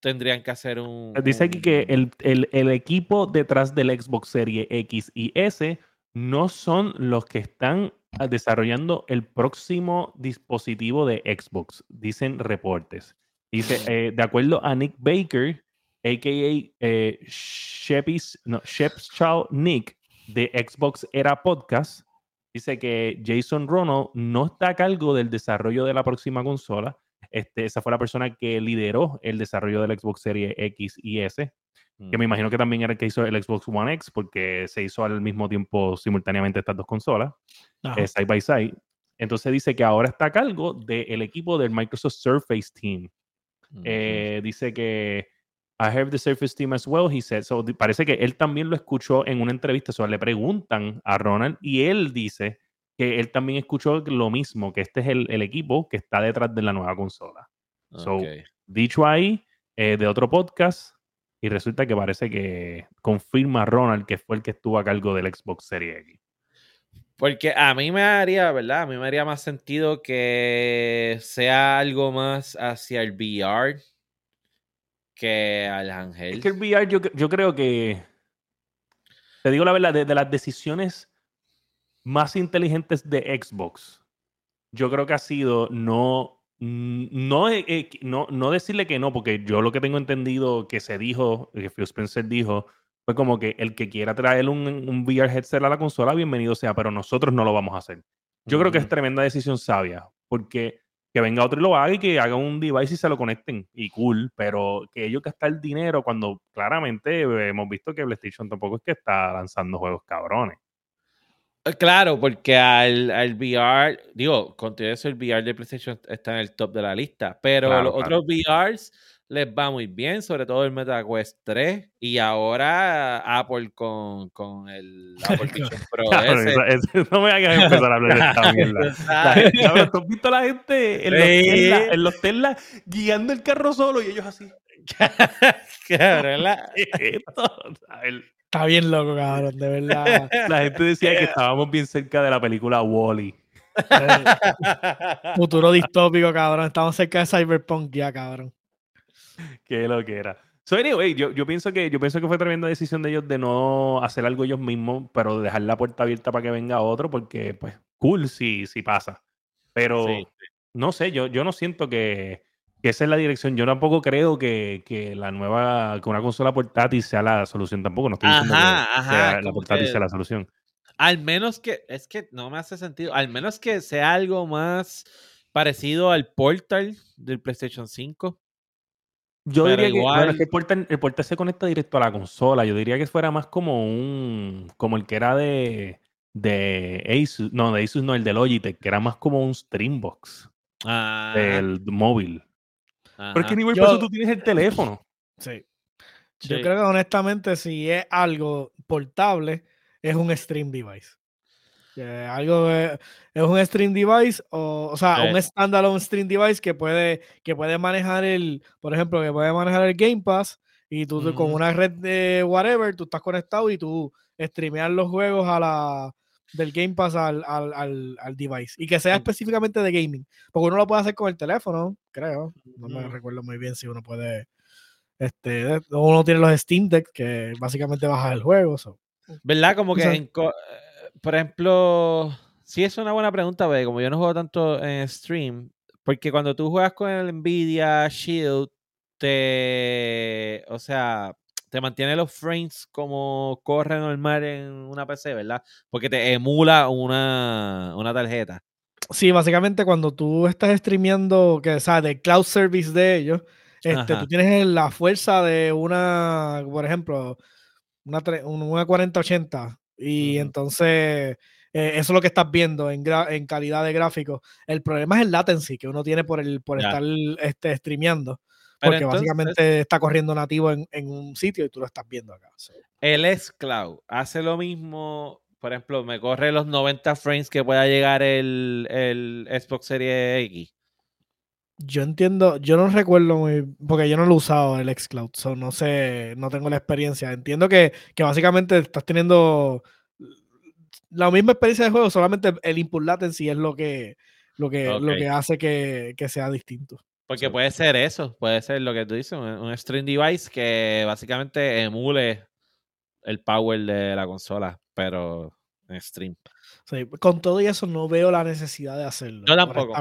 tendrían que hacer un. Dice aquí que el, el, el equipo detrás del Xbox Series X y S no son los que están ah, desarrollando el próximo dispositivo de Xbox, dicen reportes. Dice, eh, de acuerdo a Nick Baker, a.k.a. Eh, no, Nick de Xbox Era Podcast, dice que Jason Ronald no está a cargo del desarrollo de la próxima consola. Este, esa fue la persona que lideró el desarrollo del Xbox Series X y S que me imagino que también era el que hizo el Xbox One X, porque se hizo al mismo tiempo simultáneamente estas dos consolas, eh, side by side. Entonces dice que ahora está a cargo del equipo del Microsoft Surface Team. Eh, dice que I have the Surface Team as well, he said. So, parece que él también lo escuchó en una entrevista. O le preguntan a Ronald y él dice que él también escuchó lo mismo, que este es el, equipo que está detrás de la nueva consola. So, dicho ahí, eh, de otro podcast, y resulta que parece que confirma Ronald que fue el que estuvo a cargo del Xbox Series X. Porque a mí me haría, ¿verdad? A mí me haría más sentido que sea algo más hacia el VR que al Ángel. Es que el VR yo, yo creo que, te digo la verdad, de las decisiones más inteligentes de Xbox, yo creo que ha sido no no, eh, no, no decirle que no, porque yo lo que tengo entendido que se dijo, que Phil Spencer dijo, fue como que el que quiera traer un, un VR headset a la consola, bienvenido sea, pero nosotros no lo vamos a hacer. Yo creo que es tremenda decisión sabia, porque que venga otro y lo haga y que haga un device y se lo conecten, y cool, pero que ellos gastar el dinero cuando claramente hemos visto que PlayStation tampoco es que está lanzando juegos cabrones. Eh, claro, porque al, al VR, digo, con todo eso el VR de PlayStation está en el top de la lista, pero los otros VRs les va muy bien, sobre todo el MetaQuest 3 y ahora Apple con, con el Apple Vision Pro. no me hagas empezar a hablar de esta mierda. ¿Tú has visto a la gente en los, Tesla, en los Tesla guiando el carro solo y ellos así? Claro, la... Está bien loco, cabrón, de verdad. La gente decía que estábamos bien cerca de la película Wally. Futuro distópico, cabrón. Estamos cerca de Cyberpunk ya, cabrón. Qué lo que era. So, anyway, yo, yo, pienso que, yo pienso que fue tremenda decisión de ellos de no hacer algo ellos mismos, pero dejar la puerta abierta para que venga otro, porque, pues, cool si, si pasa. Pero, no sé, yo, yo no siento que, que esa es la dirección. Yo tampoco creo que, la nueva, que una consola portátil sea la solución tampoco. No estoy diciendo que la portátil sea la solución. Al menos que, es que no me hace sentido, al menos que sea algo más parecido al Portal del PlayStation 5. Yo diría que, el, portal, el portal se conecta directo a la consola. Yo diría que fuera más como un, como el que era de, de Asus, no, de Asus no, el de Logitech, que era más como un Streambox ah. del móvil. Porque ni por eso tú tienes el teléfono. Sí. Yo creo que honestamente, si es algo portable, es un stream device. algo es un stream device o, o sea, un standalone stream device que puede, que puede manejar el, por ejemplo, que puede manejar el Game Pass y tú con una red de whatever, tú estás conectado y tú streameas los juegos a la, del Game Pass al, al, al, device y que sea específicamente de gaming. Porque uno lo puede hacer con el teléfono, creo. No me recuerdo muy bien si uno puede. Este, uno tiene los Steam Deck que básicamente baja el juego. ¿Verdad? Como que, eh, por ejemplo, sí es una buena pregunta, porque como yo no juego tanto en stream, porque cuando tú juegas con el Nvidia Shield, te. O sea, te mantiene los frames como corre normal en una PC, ¿verdad? Porque te emula una, tarjeta. Sí, básicamente cuando tú estás streameando, que o de cloud service de ellos, este, tú tienes la fuerza de una, por ejemplo, una, una 4080 y entonces eh, eso es lo que estás viendo en, en calidad de gráfico. El problema es el latency que uno tiene por, el, por estar este, streameando. Porque básicamente está corriendo nativo en, un sitio y tú lo estás viendo acá. El S-Cloud hace lo mismo, por ejemplo, me corre los 90 frames que pueda llegar el, el Xbox Series X. Yo entiendo, yo no recuerdo muy, porque yo no lo he usado el xCloud, so no sé, no tengo la experiencia. Entiendo que, que básicamente estás teniendo la misma experiencia de juego, solamente el input latency es lo que, lo que, lo que hace que, que sea distinto. Porque puede ser eso, puede ser lo que tú dices, un, un stream device que básicamente emule el power de la consola, pero en stream. Sí, con todo y eso no veo la necesidad de hacerlo. Yo tampoco.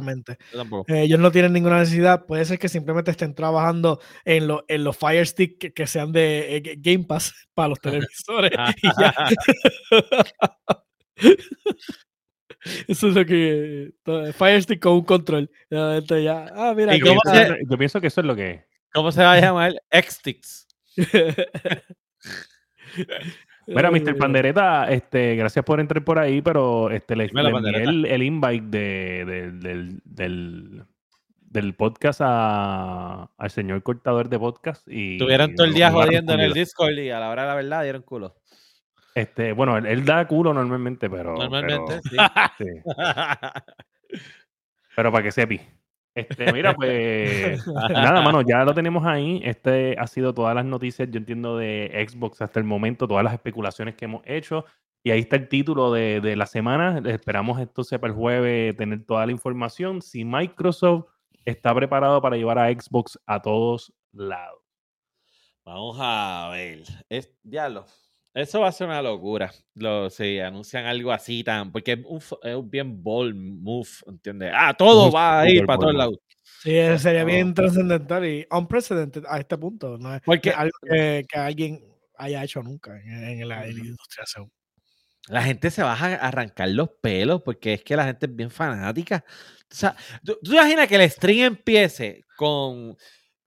Yo tampoco. Eh, ellos no tienen ninguna necesidad. Puede ser que simplemente estén trabajando en, lo- en los Fire Stick que, que sean de eh, Game Pass para los televisores. y ya. Eso es lo que. todo- Fire Stick con un control. Ya, esto ya. Ah, mira. ¿Y cómo se- yo pienso que eso es lo que es. ¿Cómo se va a llamar? Xtix. Mira, Mr. Pandereta, este, gracias por entrar por ahí, pero este, le, le envié el, el invite de- de- del, del, del podcast a- al señor cortador de podcast. Y Estuvieron todo el día jodiendo en el. Discord y a la hora de la verdad dieron culo. Este, bueno, él, él da culo normalmente, pero. Normalmente, sí. Pero, sí, pero para que sepi. Este, mira, pues nada, mano, ya lo tenemos ahí. Este ha sido todas las noticias, yo entiendo, de Xbox hasta el momento, todas las especulaciones que hemos hecho. Y ahí está el título de, de la semana. Esperamos entonces para el jueves tener toda la información. Si Microsoft está preparado para llevar a Xbox a todos lados. Vamos a ver. Es, diablo. Eso va a ser una locura. Lo, si anuncian algo así tan. Porque es un, es un bien bold move, ¿entiendes? Ah, todo va a ir para todos lados. Sí, eso sería bien trascendental y unprecedented a este punto. No es, Porque- algo que, que alguien haya hecho nunca en, en la, en la industria. según. La gente se va a arrancar los pelos porque es que la gente es bien fanática. O sea, ¿tú, tú te imaginas que el stream empiece con.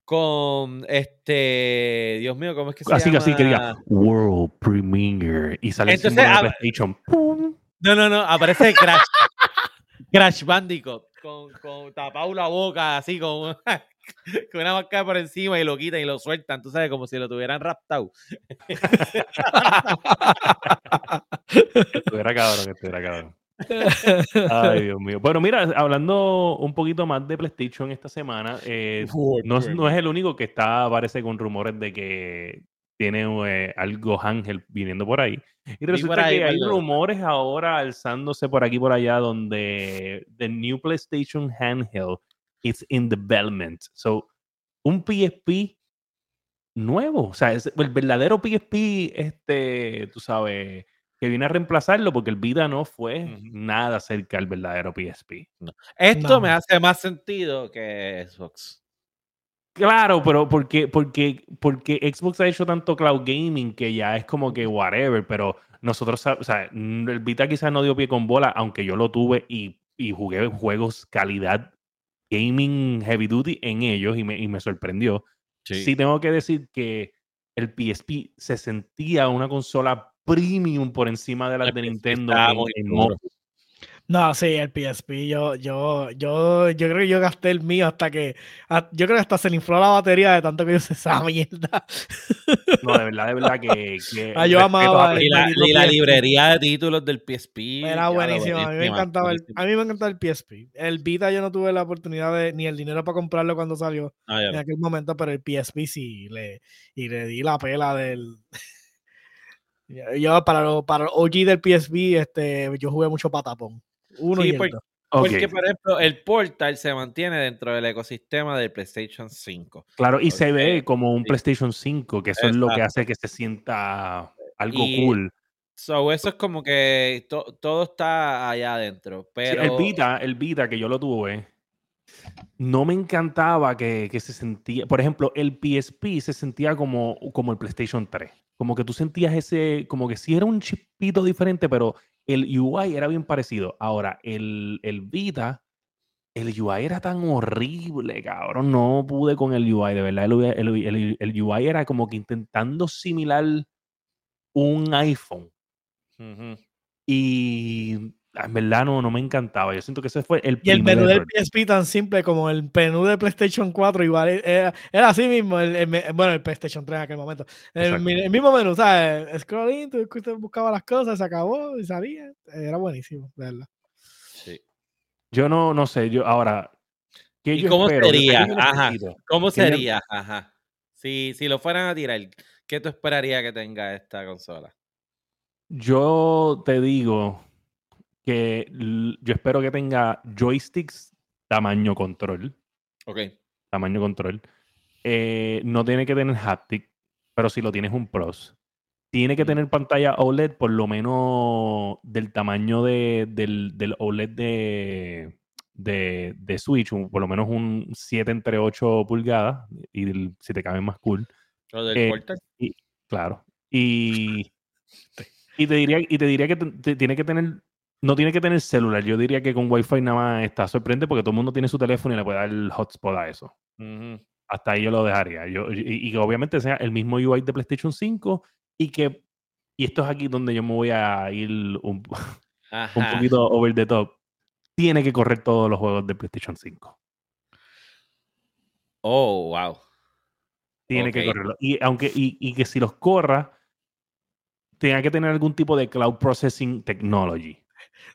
Con este. Dios mío, ¿cómo es que se Así que llama? así que diga World Premiere y sale el Entonces, símbolo de PlayStation. ¡Pum! No, no, no, aparece Crash. Crash Bandicoot con, con tapado la boca, así con, con una máscara por encima y lo quitan y lo sueltan, tú sabes, como si lo tuvieran raptado. Estuviera cabrón, estuviera cabrón. Ay, Dios mío. Bueno, mira, hablando un poquito más de PlayStation esta semana, eh, no, es- no es el único que está, parece, con rumores de que tiene eh, algo Ángel viniendo por ahí. Y resulta ahí, que hay rumores ahora alzándose por aquí por allá donde the new PlayStation handheld is in development. So, un PSP nuevo, o sea, es el verdadero PSP, este, tú sabes, que viene a reemplazarlo porque el Vita no fue nada cerca del verdadero PSP. Esto No. me hace más sentido que Xbox. Claro, pero porque, porque, porque Xbox ha hecho tanto cloud gaming que ya es como que whatever, pero nosotros, o sea, el Vita quizás no dio pie con bola, aunque yo lo tuve y, y jugué juegos calidad gaming heavy duty en ellos y me, y me sorprendió. Sí. tengo que decir que el PSP se sentía una consola premium por encima de las El de Nintendo. No, sí, el PSP, yo, yo, yo, yo creo que yo gasté el mío hasta que, a- yo creo que hasta se le infló la batería de tanto que yo usé esa mierda. No, de verdad, de verdad que... que Ah, yo amaba Y la, y librería de títulos del PSP. Era buenísimo, a mí me encantaba el, a mí me encantaba el PSP. El Vita yo no tuve la oportunidad de, ni el dinero para comprarlo cuando salió Ah, en aquel momento, pero el PSP sí, le, y le di la pela del... Yo- para, lo, para el OG del PSP, este, yo jugué mucho patapón. Uno Sí, y porque- Porque, por ejemplo, el Portal se mantiene dentro del ecosistema del PlayStation 5. Claro, y se ve como un sí. PlayStation 5, que eso es lo que hace que se sienta algo Y- cool. So, eso es como que to- todo está allá adentro. Sí, Pero el Vita, el Vita que yo lo tuve, no me encantaba que, que se sentía, por ejemplo, el PSP se sentía como, como el PlayStation 3. Como que tú sentías ese, como que sí era un chipito diferente, pero el UI era bien parecido. Ahora, el, el Vita, el UI era tan horrible, cabrón. No pude con el UI, de verdad. El, UI el- el- el UI era como que intentando similar un iPhone. Y en verdad no, no me encantaba. Yo siento que ese fue el Y el menú del. PSP tan simple como el menú de PlayStation 4, igual e, era, era así mismo, el, el me- bueno, el PlayStation 3 en aquel momento. El, mismo menú, ¿sabes? Scrolling, tú usted buscaba las cosas, se acabó y salía. Era buenísimo, de verdad. Sí. Yo no, no sé, yo ahora. ¿qué ¿Y yo cómo sería? Ajá. ¿Cómo sería? Ajá. Si, si lo fueran a tirar, ¿qué tú esperarías que tenga esta consola? Yo te digo que yo espero que tenga joysticks tamaño control. Ok. Tamaño control. Eh, no tiene que tener haptic, pero si lo tienes un pros. Tiene que tener pantalla OLED por lo menos del tamaño de, del, del OLED de, de, de Switch, un- por lo menos un 7 entre 8 pulgadas, y si te cabe más cool. Lo del Eh. Claro. Y, y te diría, y te diría que tiene que tener, no tiene que tener celular. Yo diría que con Wi-Fi nada más está sorprendente porque todo el mundo tiene su teléfono y le puede dar el hotspot a eso. Hasta ahí yo lo dejaría. Yo, y, y que obviamente sea el mismo UI de PlayStation 5 y que, y esto es aquí donde yo me voy a ir un, un poquito over the top. Tiene que correr todos los juegos de PlayStation 5. Oh, wow. Tiene que correrlo. Y aunque, y, y que si los corra, tenga que tener algún tipo de cloud processing technology.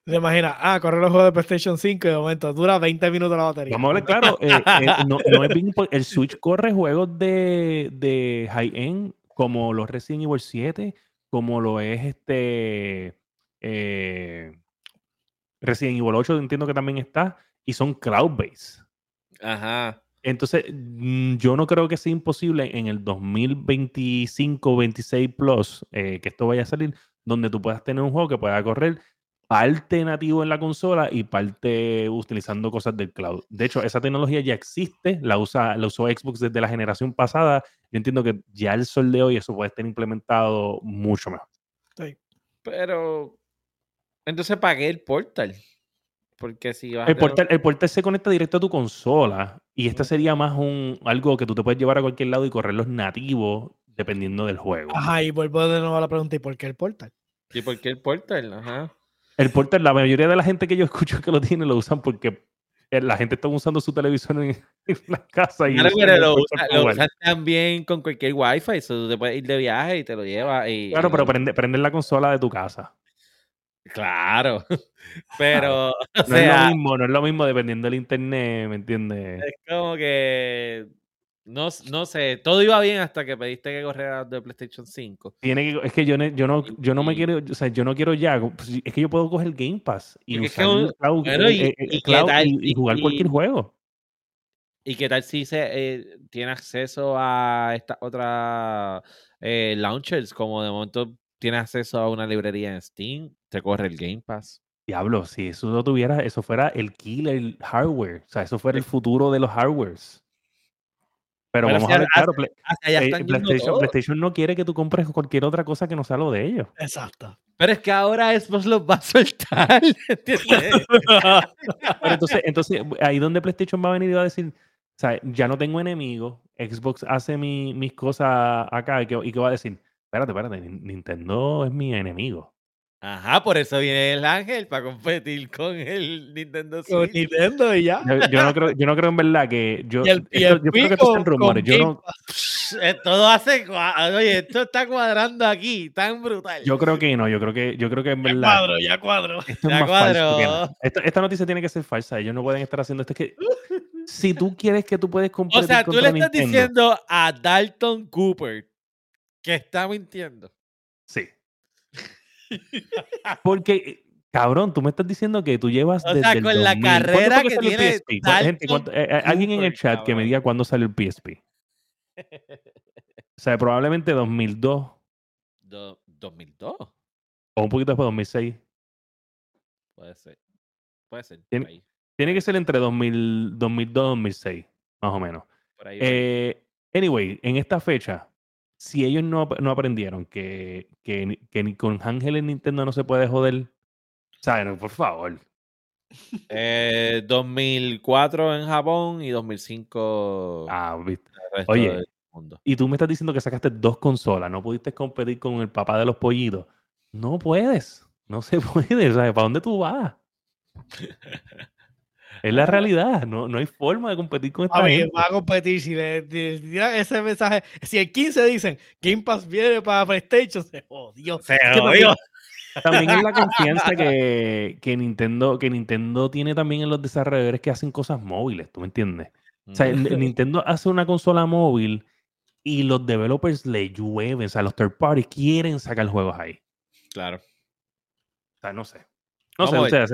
¿Te imaginas? Ah, correr los juegos de PlayStation 5 y de momento dura 20 minutos la batería. Vamos a hablar claro. eh, eh, no, no es bien el Switch corre juegos de, de high-end como los Resident Evil 7, como lo es este eh, Resident Evil 8, entiendo que también está, y son cloud-based. Ajá. Entonces, mm, yo no creo que sea imposible en el 2025, 26 Plus, eh, que esto vaya a salir, donde tú puedas tener un juego que pueda correr parte nativo en la consola y parte utilizando cosas del cloud. De hecho, esa tecnología ya existe, la, usa, la usó Xbox desde la generación pasada. Yo entiendo que ya el sol de hoy eso puede estar implementado mucho mejor. Pero. Entonces pagué el Portal. Porque si vas a El portal, el portal se conecta directo a tu consola y este Ujú. sería más un algo que tú te puedes llevar a cualquier lado y correr los nativos dependiendo del juego. Ajá, y vuelvo de nuevo a la pregunta, ¿y por qué el portal? ¿Y por qué el Portal? Ajá. El portal, la mayoría de la gente que yo escucho que lo tiene lo usan porque eh, la gente está usando su televisor en, en la casa y Claro, pero lo, usa- lo usan también con cualquier wifi. Eso te puedes ir de viaje y te lo llevas. Y, Claro, pero prende, prende la consola de tu casa. Claro. Pero, o No es lo mismo, no es lo mismo dependiendo del internet, ¿me entiendes? es como que. No, no sé, todo iba bien hasta que pediste que corriera de PlayStation 5. Tiene que, es que yo, yo no, yo no me quiero, o sea, yo no quiero ya, pues, es que yo puedo coger Game Pass y el el- el- el jugar cualquier juego. ¿Y qué tal si se eh, tiene acceso a estas otras eh, launchers? Como de momento tiene acceso a una librería en Steam, te corre el Game Pass. Diablo, si eso lo tuviera, eso fuera el killer hardware. O sea, eso fuera el futuro de los hardwares. Pero, Pero vamos a ver, claro, Play- eh, PlayStation, no quiere que tú compres cualquier otra cosa que no sea lo de ellos. Exacto. Pero es que ahora Xbox los va a soltar. Pero entonces, entonces, ahí donde PlayStation va a venir y va a decir, o sea, ya no tengo enemigos, Xbox hace mi- mis cosas acá y que, y que va a decir, espérate, espérate, Nin- Nintendo es mi enemigo. Ajá, por eso viene el Ángel para competir con el Nintendo Con Switch. Nintendo y ya. Yo, yo no creo, yo no creo en verdad que yo, Y el, y esto- el yo creo que son rumores. Yo no. Eh, Todo hace. Oye, esto está cuadrando aquí, tan brutal. yo creo que no, yo creo que, yo creo que en Ya verdad. cuadro, ya cuadro. Esto es Ya más falso que cuadró. nada. Esta, esta noticia tiene que ser falsa. Ellos no pueden estar haciendo esto. Es que si tú quieres que tú puedes o competir sea, tú le estás Nintendo, diciendo a Dalton Cooper que está mintiendo. Porque, eh, cabrón, tú me estás diciendo que tú llevas O desde sea, el con la 2000. ¿Cuándo fue carrera que el tiene gente- eh, eh, alguien en el chat que me cabrón. diga cuándo salió el PSP. O sea, probablemente 2002 Do- 2002. o un poquito después, 2006. Puede ser. Puede ser. Tiene-. Tiene que ser entre 2000, 2002 y 2006, más o menos. Por ahí. Eh, anyway, en esta fecha, si ellos no, no aprendieron que, que, ni- que ni con Ángel en Nintendo no se puede joder, ¿saben? Por favor. Eh, 2004 en Japón y 2005 Ah, viste. el oye. del mundo. Y tú me estás diciendo que sacaste dos consolas, no pudiste competir con el papá de los pollitos. No puedes. No se puede, ¿sabes? ¿Para dónde tú vas? Es la realidad, no, no hay forma de competir con esta A gente. va a competir si le, ese mensaje. Si el 15 dicen Game Pass viene para PlayStation, se jodió. Se jodió. También es la confianza que, que Nintendo, que Nintendo tiene también en los desarrolladores que hacen cosas móviles, ¿tú me entiendes? O sea, el- el Nintendo hace una consola móvil y los developers le llueven, o sea, los third parties quieren sacar juegos ahí. Claro. O sea, no sé. No sé, Vamos a ustedes,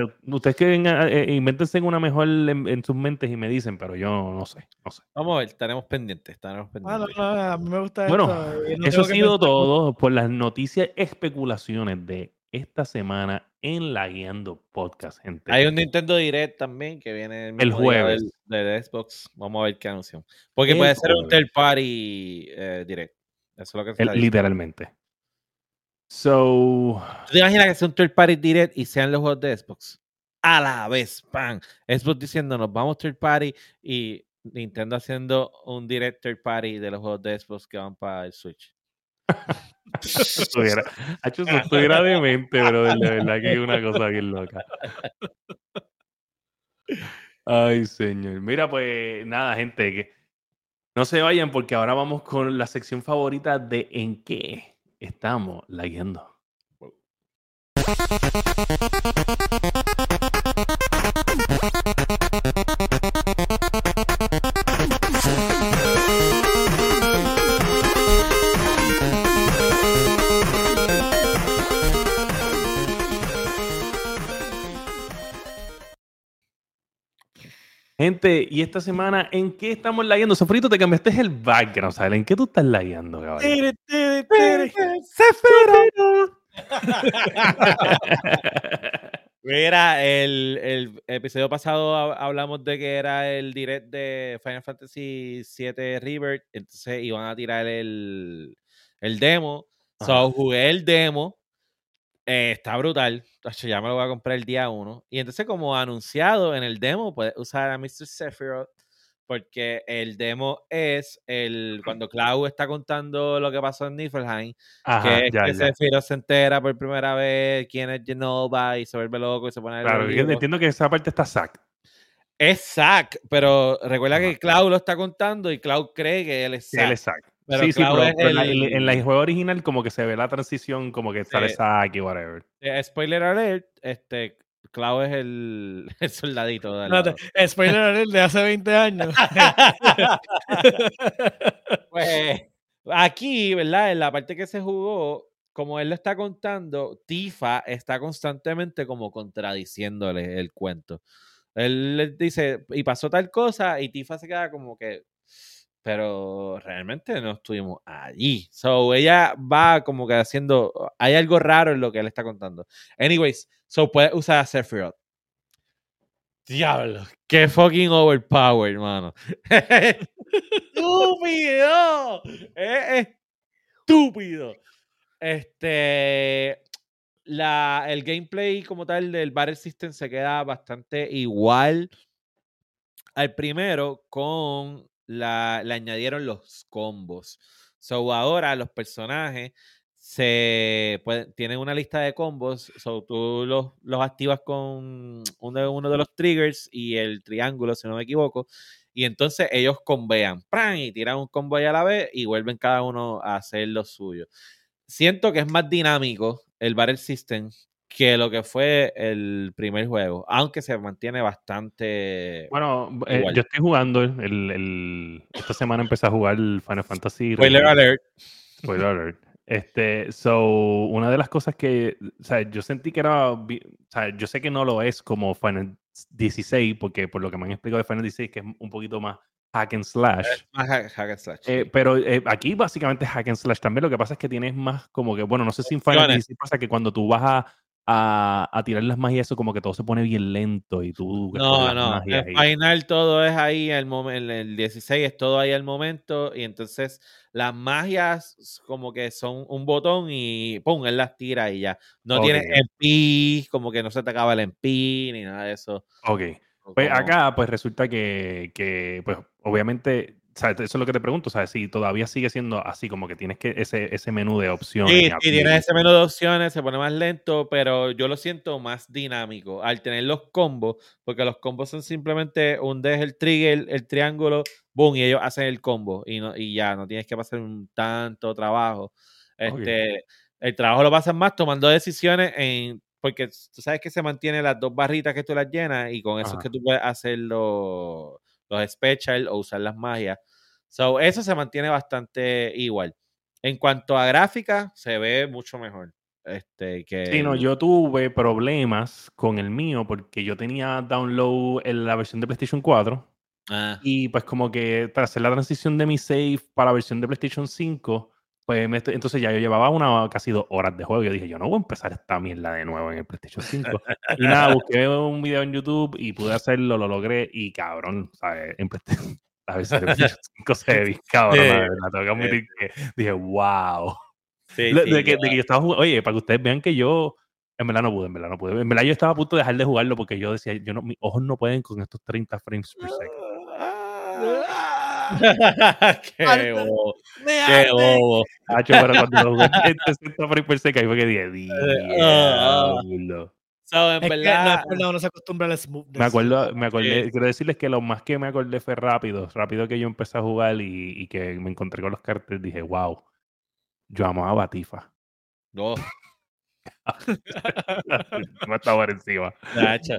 que vengan, eh, invéntense una mejor en, en sus mentes y me dicen, pero yo no sé, no sé. Vamos a ver, estaremos pendientes. Estaremos Ah, no, pendientes. no, a mí me gusta Bueno, esto. no Eso ha sido todo por las noticias especulaciones de esta semana en la Guiando Podcast, gente. Hay un Nintendo Direct también que viene mismo día jueves. del, del Xbox. Vamos a ver qué anuncian. Porque El puede ser un third party eh, Direct. Eso es lo que se El- literalmente. So, ¿Tú te imaginas que sea un third party Direct y sean los juegos de Xbox? A la vez, ¡pam! Xbox diciendo nos vamos third party y Nintendo haciendo un Direct third party de los juegos de Xbox que van para el Switch. estuviera, Hacho, eso estuviera demente, pero de verdad que es una cosa bien loca. Ay, señor. Mira, pues nada, gente, que no se vayan porque ahora vamos con la sección favorita de en qué estamos lagueando. Gente, y esta semana, ¿en qué estamos lagueando? Sofrito, te cambiaste el background, ¿sabes? ¿En qué tú estás lagueando, tiri. Mira, el, el episodio pasado hab- hablamos de que era el direct de Final Fantasy VII Rebirth, entonces iban a tirar el, el demo. So, jugué el demo, eh, está brutal, ya me lo voy a comprar el día 1. Y entonces como anunciado en el demo, puedes usar a Mr. Sephiroth, porque el demo es el cuando Cloud está contando lo que pasó en Niflheim, que es ya, que ya. Sephiroth se entera por primera vez quién es Genova y se vuelve loco y se pone Claro, yo entiendo que esa parte está sac. Es Zack, pero recuerda Ajá. que Cloud lo está contando y Cloud cree que él es Sí, él Zack. es Zack. Pero sí, sí, pero, es pero en la- en, el- la juego original como que se ve la transición, como que sale. Zack y whatever. Eh, spoiler alert, este, Cloud es el, el soldadito de lado. Espérate, spoiler alert de hace 20 años. Pues aquí, ¿verdad? En la parte que se jugó, como él lo está contando, Tifa está constantemente como contradiciéndole el cuento. Él le dice, y pasó tal cosa, y Tifa se queda como que, pero realmente no estuvimos allí. So ella va como que haciendo, hay algo raro en lo que él está contando. Anyways, so puede usar a Sephiroth. Diablo, qué fucking overpowered, hermano. estúpido. Es estúpido. Este. La, el gameplay como tal del Battle System se queda bastante igual al primero con la, le añadieron los combos. So ahora los personajes se tienen una lista de combos. So tú los, los activas con uno, de- uno de los triggers y el triángulo, si no me equivoco. Y entonces ellos convean ¡pran! y tiran un combo ahí a la vez y vuelven cada uno a hacer lo suyo. Siento que es más dinámico el Battle System que lo que fue el primer juego, aunque se mantiene bastante. Bueno, eh, yo estoy jugando, el, el- esta semana empecé a jugar el Final Fantasy. Spoiler alert. Spoiler alert. Este, so, una de las cosas que, o sea, yo sentí que era, o sea, yo sé que no lo es como Final 16, porque por lo que me han explicado de Final 16, que es un poquito más hack and slash. Más hack- hack and slash, Eh, pero eh, aquí básicamente es hack and slash también. Lo que pasa es que tienes más como que, bueno, no sé si en Final Opciones. 16 pasa que cuando tú vas a, a, a tirar las magias, eso como que todo se pone bien lento y tú. No, no. y- final todo es ahí al momento. El 16 es todo ahí al momento. Y entonces las magias como que son un botón y pum, él las tira y ya. No Ok. tiene MP, como que no se te acaba el MP ni nada de eso. Ok. Pues acá, pues resulta que, que, pues obviamente, eso es lo que te pregunto, sea, si todavía sigue siendo así, como que tienes que ese, ese menú de opciones. Sí, y- tienes ese menú de opciones, se pone más lento, pero yo lo siento más dinámico al tener los combos, porque los combos son simplemente un deja el trigger, el triángulo, boom, y ellos hacen el combo y, no, y ya, no tienes que pasar un tanto trabajo. Este, El trabajo lo pasas más tomando decisiones en, porque tú sabes que se mantiene las dos barritas que tú las llenas y con eso es que tú puedes hacer los, special o usar las magias. So, eso se mantiene bastante igual. En cuanto a gráfica, se ve mucho mejor. Este, que Sí, no, yo tuve problemas con el mío porque yo tenía download en la versión de PlayStation 4 Ah, y pues como que tras hacer la transición de mi save para la versión de PlayStation 5, pues me entonces ya yo llevaba una casi dos horas de juego y yo dije, yo no voy a empezar esta mierda de nuevo en el PlayStation 5. y nada, busqué un video en YouTube y pude hacerlo, lo logré y cabrón, ¿sabes? En PlayStation- la versión de PlayStation 5 se ve cabrón, Sí, la verdad, tengo que admitir que dije, wow. sí, Lo- sí, de, que, de que yo estaba jugando, oye, para que ustedes vean que yo, en verdad no pude, en verdad no pude. En verdad yo estaba a punto de dejar de jugarlo porque yo decía, yo no, mis ojos no pueden con estos 30 frames per second. qué bobo, ¡Me qué bobo. Hacho, pero cuando lo jugué en 60 frames per second, ahí fue que dije, diablo. So, en Es que no verdad, por nada, uno se acostumbra al smoothness. Me acuerdo, me acordé, Sí. quiero decirles que lo más que me acordé fue rápido, rápido que yo empecé a jugar y, y que me encontré con los carteles, dije, wow, yo amaba a Batifa. no. no estaba por encima. Nacho.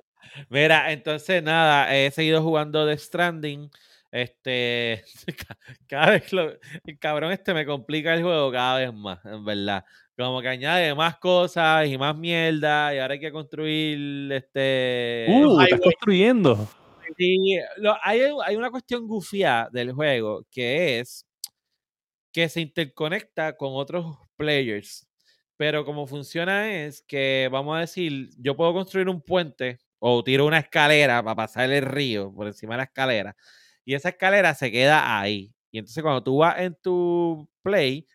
Mira, entonces nada, he seguido jugando The Stranding. Este, ca- cada vez lo, el cabrón este me complica el juego cada vez más, en verdad. Como que añade más cosas y más mierda y ahora hay que construir este... Uh, estás construyendo. Sí, lo- hay, hay una cuestión gufia del juego que es que se interconecta con otros players. Pero como funciona es que, vamos a decir, yo puedo construir un puente o tiro una escalera para pasar el río por encima de la escalera. Y esa escalera se queda ahí. Y entonces cuando tú vas en tu play,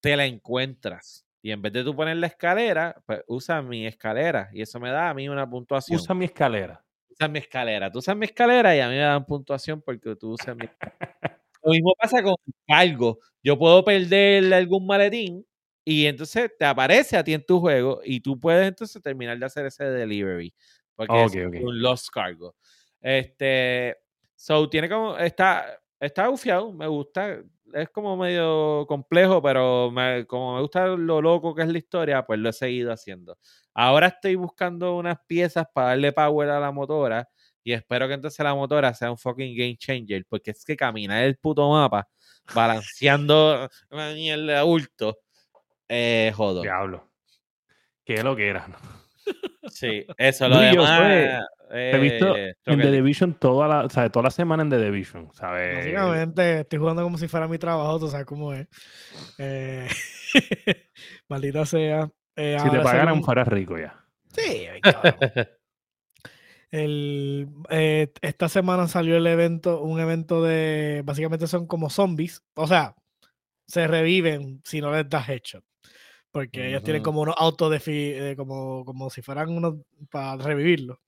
te la encuentras. Y en vez de tú poner la escalera, pues usa mi escalera. Y eso me da a mí una puntuación Usa mi escalera. usas mi escalera. Tú usas mi escalera y a mí me dan puntuación porque tú usas mi Lo mismo pasa con cargo. Yo puedo perder algún maletín y entonces te aparece a ti en tu juego y tú puedes entonces terminar de hacer ese delivery. Porque es un lost cargo. Este, so tiene como, está, está bufiado, me gusta. Es como medio complejo, pero me- como me gusta lo loco que es la historia, pues lo he seguido haciendo. Ahora estoy buscando unas piezas para darle power a la motora y espero que entonces la motora sea un fucking game changer, porque es que caminar el puto mapa balanceando de bulto, eh. Diablo. Qué lo que era. ¿no? Sí, eso lo Brillo, demás. he visto eh, en The Division toda la, o sea, toda la semana en The Division, ¿sabes? Básicamente estoy jugando como si fuera mi trabajo, tú sabes cómo es. Eh, maldita sea. Eh, Si te pagaran un- fuera rico ya. Sí. El, eh, esta semana salió el evento, un evento de, básicamente son como zombies, o sea, se reviven si no les das headshot, porque ellos tienen como unos autodefi, eh, como, como si fueran unos para revivirlos.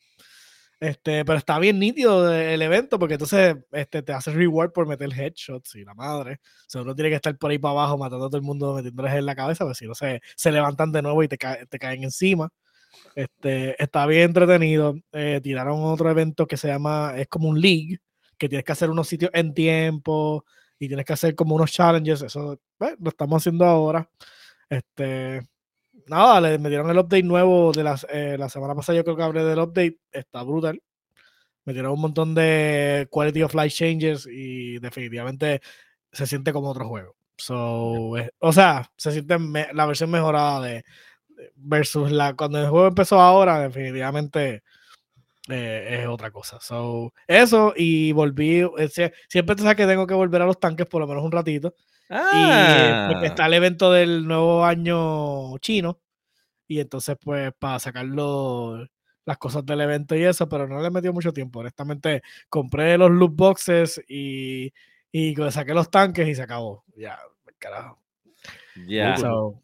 Este, pero está bien nítido de- el evento porque entonces este, te hace reward por meter headshots y la madre. O sea, uno tiene que estar por ahí para abajo matando a todo el mundo, metiéndoles en la cabeza, porque si no se, se levantan de nuevo y te, ca- te caen encima. Este, está bien entretenido. Eh, tiraron otro evento que se llama, es como un league, que tienes que hacer unos sitios en tiempo y tienes que hacer como unos challenges. Eso pues, lo estamos haciendo ahora. Este, nada, le me dieron el update nuevo de las, eh, la semana pasada. Yo creo que hablé del update. Está brutal. Me dieron un montón de quality of life changes y definitivamente se siente como otro juego. So, eh, o sea, se siente me- la versión mejorada de versus la cuando el juego empezó ahora, definitivamente eh, es otra cosa. So, eso y volví, eh, sie- siempre te sabes que tengo que volver a los tanques por lo menos un ratito. Y eh, porque Ah, está el evento del nuevo año chino. Y entonces, pues, para sacar los- las cosas del evento y eso, pero no le metió mucho tiempo. Honestamente, compré los loot boxes y, y saqué los tanques y se acabó. Ya, carajo. ya. So,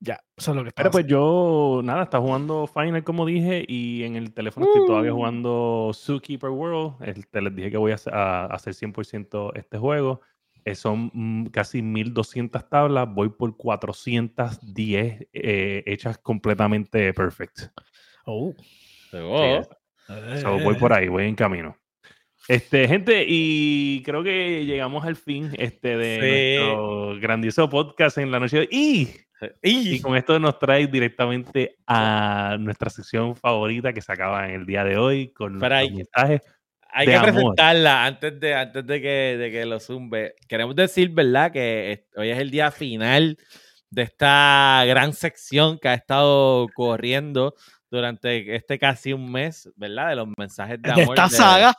ya, eso es lo que está Pero pues yo, nada, está jugando Final, como dije, y en el teléfono estoy todavía Uh. jugando Zookeeper World. El- te les dije que voy a, hacer- a hacer 100% este juego. Eh, son mm, casi 1200 tablas, voy por 410 eh, hechas completamente perfect. Oh. Oh. So, voy por ahí, voy en camino. Este, gente, y creo que llegamos al fin este, de Sí. nuestro grandioso podcast en la noche de hoy. Y, y Y con esto nos trae directamente a nuestra sección favorita que se acaba en el día de hoy con los mensajes. Hay de que amor. presentarla antes de, antes de que, de que lo zumbe. Queremos decir, ¿verdad? Que hoy es el día final de esta gran sección que ha estado corriendo durante este casi un mes, ¿verdad? De los mensajes de De amor. esta saga.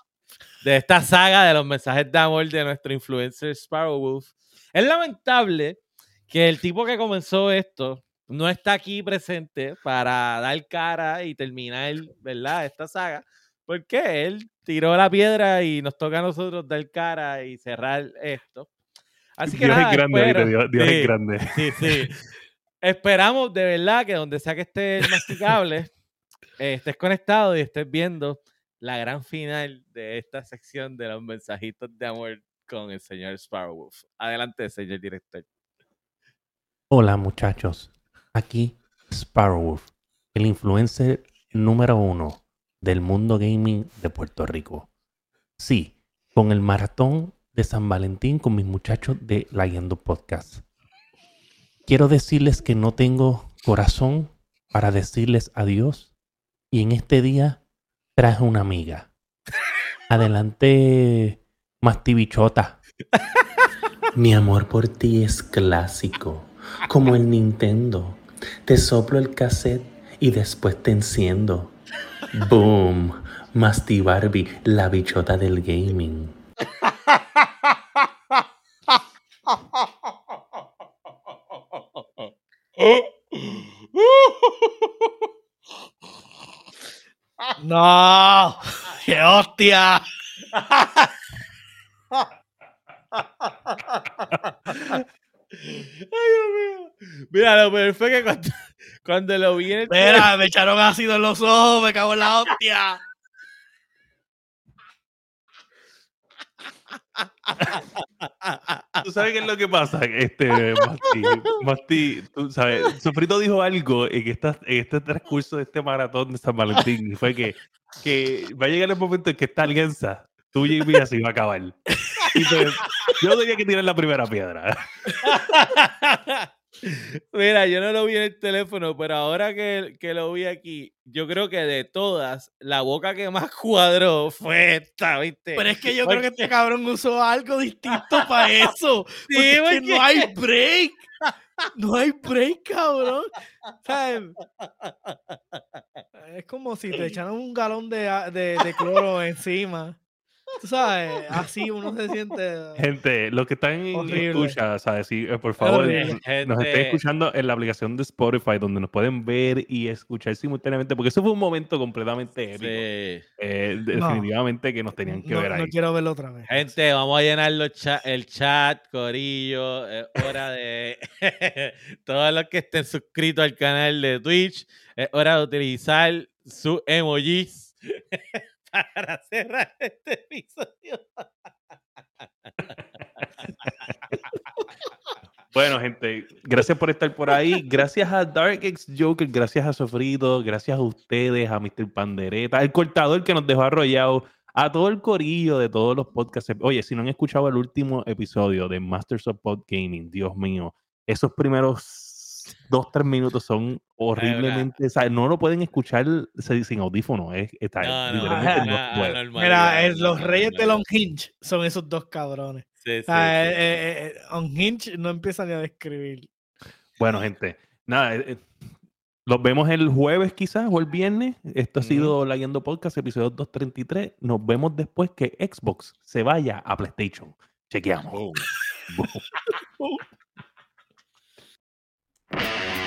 de esta saga de los mensajes de amor de nuestro influencer Sparrow Wolf. Es lamentable que el tipo que comenzó esto no está aquí presente para dar cara y terminar, ¿verdad? Esta saga, porque él tiró la piedra y nos toca a nosotros dar cara y cerrar esto. Así que Dios nada, es grande, espero-. Dios, Dios sí, es grande. Sí, sí. Esperamos de verdad que donde sea que esté el masticable, eh, estés conectado y estés viendo la gran final de esta sección de los mensajitos de amor con el señor Sparrowwolf. Adelante, señor director. Hola muchachos, aquí Sparrowwolf, el influencer número uno del mundo gaming de Puerto Rico. Sí, con el maratón de San Valentín con mis muchachos de La Guiando Podcast. Quiero decirles que no tengo corazón para decirles adiós y en este día traje una amiga. Adelante, Mastibichota. Mi amor por ti es clásico, como el Nintendo. Te soplo el cassette y después te enciendo. Boom, Masti Barbie, la bichota del gaming. No. ¡Qué hostia! Ay, Dios mío. Mira, lo peor fue que cuando, cuando lo vi en el Mira, me echaron ácido en los ojos, me cago en la hostia. ¿Tú sabes qué es lo que pasa? Este, Masti, Masti, tú sabes, Sofrito dijo algo en, esta, en este transcurso de este maratón de San Valentín y fue que, que va a llegar el momento en que esta alianza tuya y mía se iba a acabar. Y pues, yo tenía que tirar la primera piedra. Mira, yo no lo vi en el teléfono, pero ahora que, que lo vi aquí, yo creo que de todas, la boca que más cuadró fue esta, ¿viste? Pero es que yo creo que este cabrón usó algo distinto para eso. Sí, Porque no hay break. No hay break, cabrón. ¿Sabes? Es como si te echaran un galón de, de, de cloro encima. Tú sabes, así uno se siente. Gente, los que están en Horrible. escucha, ¿sabes? Sí, eh, por favor, Horrible. nos estén escuchando en la aplicación de Spotify donde nos pueden ver y escuchar simultáneamente, porque eso fue un momento completamente épico. Sí. Eh, No. definitivamente que nos tenían que no, ver ahí. no quiero verlo otra vez. Gente, vamos a llenar los cha- el chat, Corillo. Es hora de. Todos los que estén suscritos al canal de Twitch, es hora de utilizar sus emojis para cerrar este episodio. Bueno, gente, gracias por estar por ahí. Gracias a Dark X Joker, gracias a Sofrito, gracias a ustedes, a Mr. Pandereta, al cortador que nos dejó arrollado, a todo el corillo de todos los podcasts. Oye, si no han escuchado el último episodio de Masters of Pod Gaming, Dios mío, esos primeros dos, tres minutos son horriblemente. o sea, no lo pueden escuchar sin audífono. Es, está, No, Mira, es- los reyes del Unhinge son esos dos cabrones. Sí, sí, O sea, sí. eh, eh, eh, Unhinge no empieza ni a describir. Bueno, gente, nada, eh, los vemos el jueves quizás o el viernes. Esto ha sido La Guiando Podcast, episodio 233. Nos vemos después que Xbox se vaya a PlayStation. Chequeamos. Boom. Boom.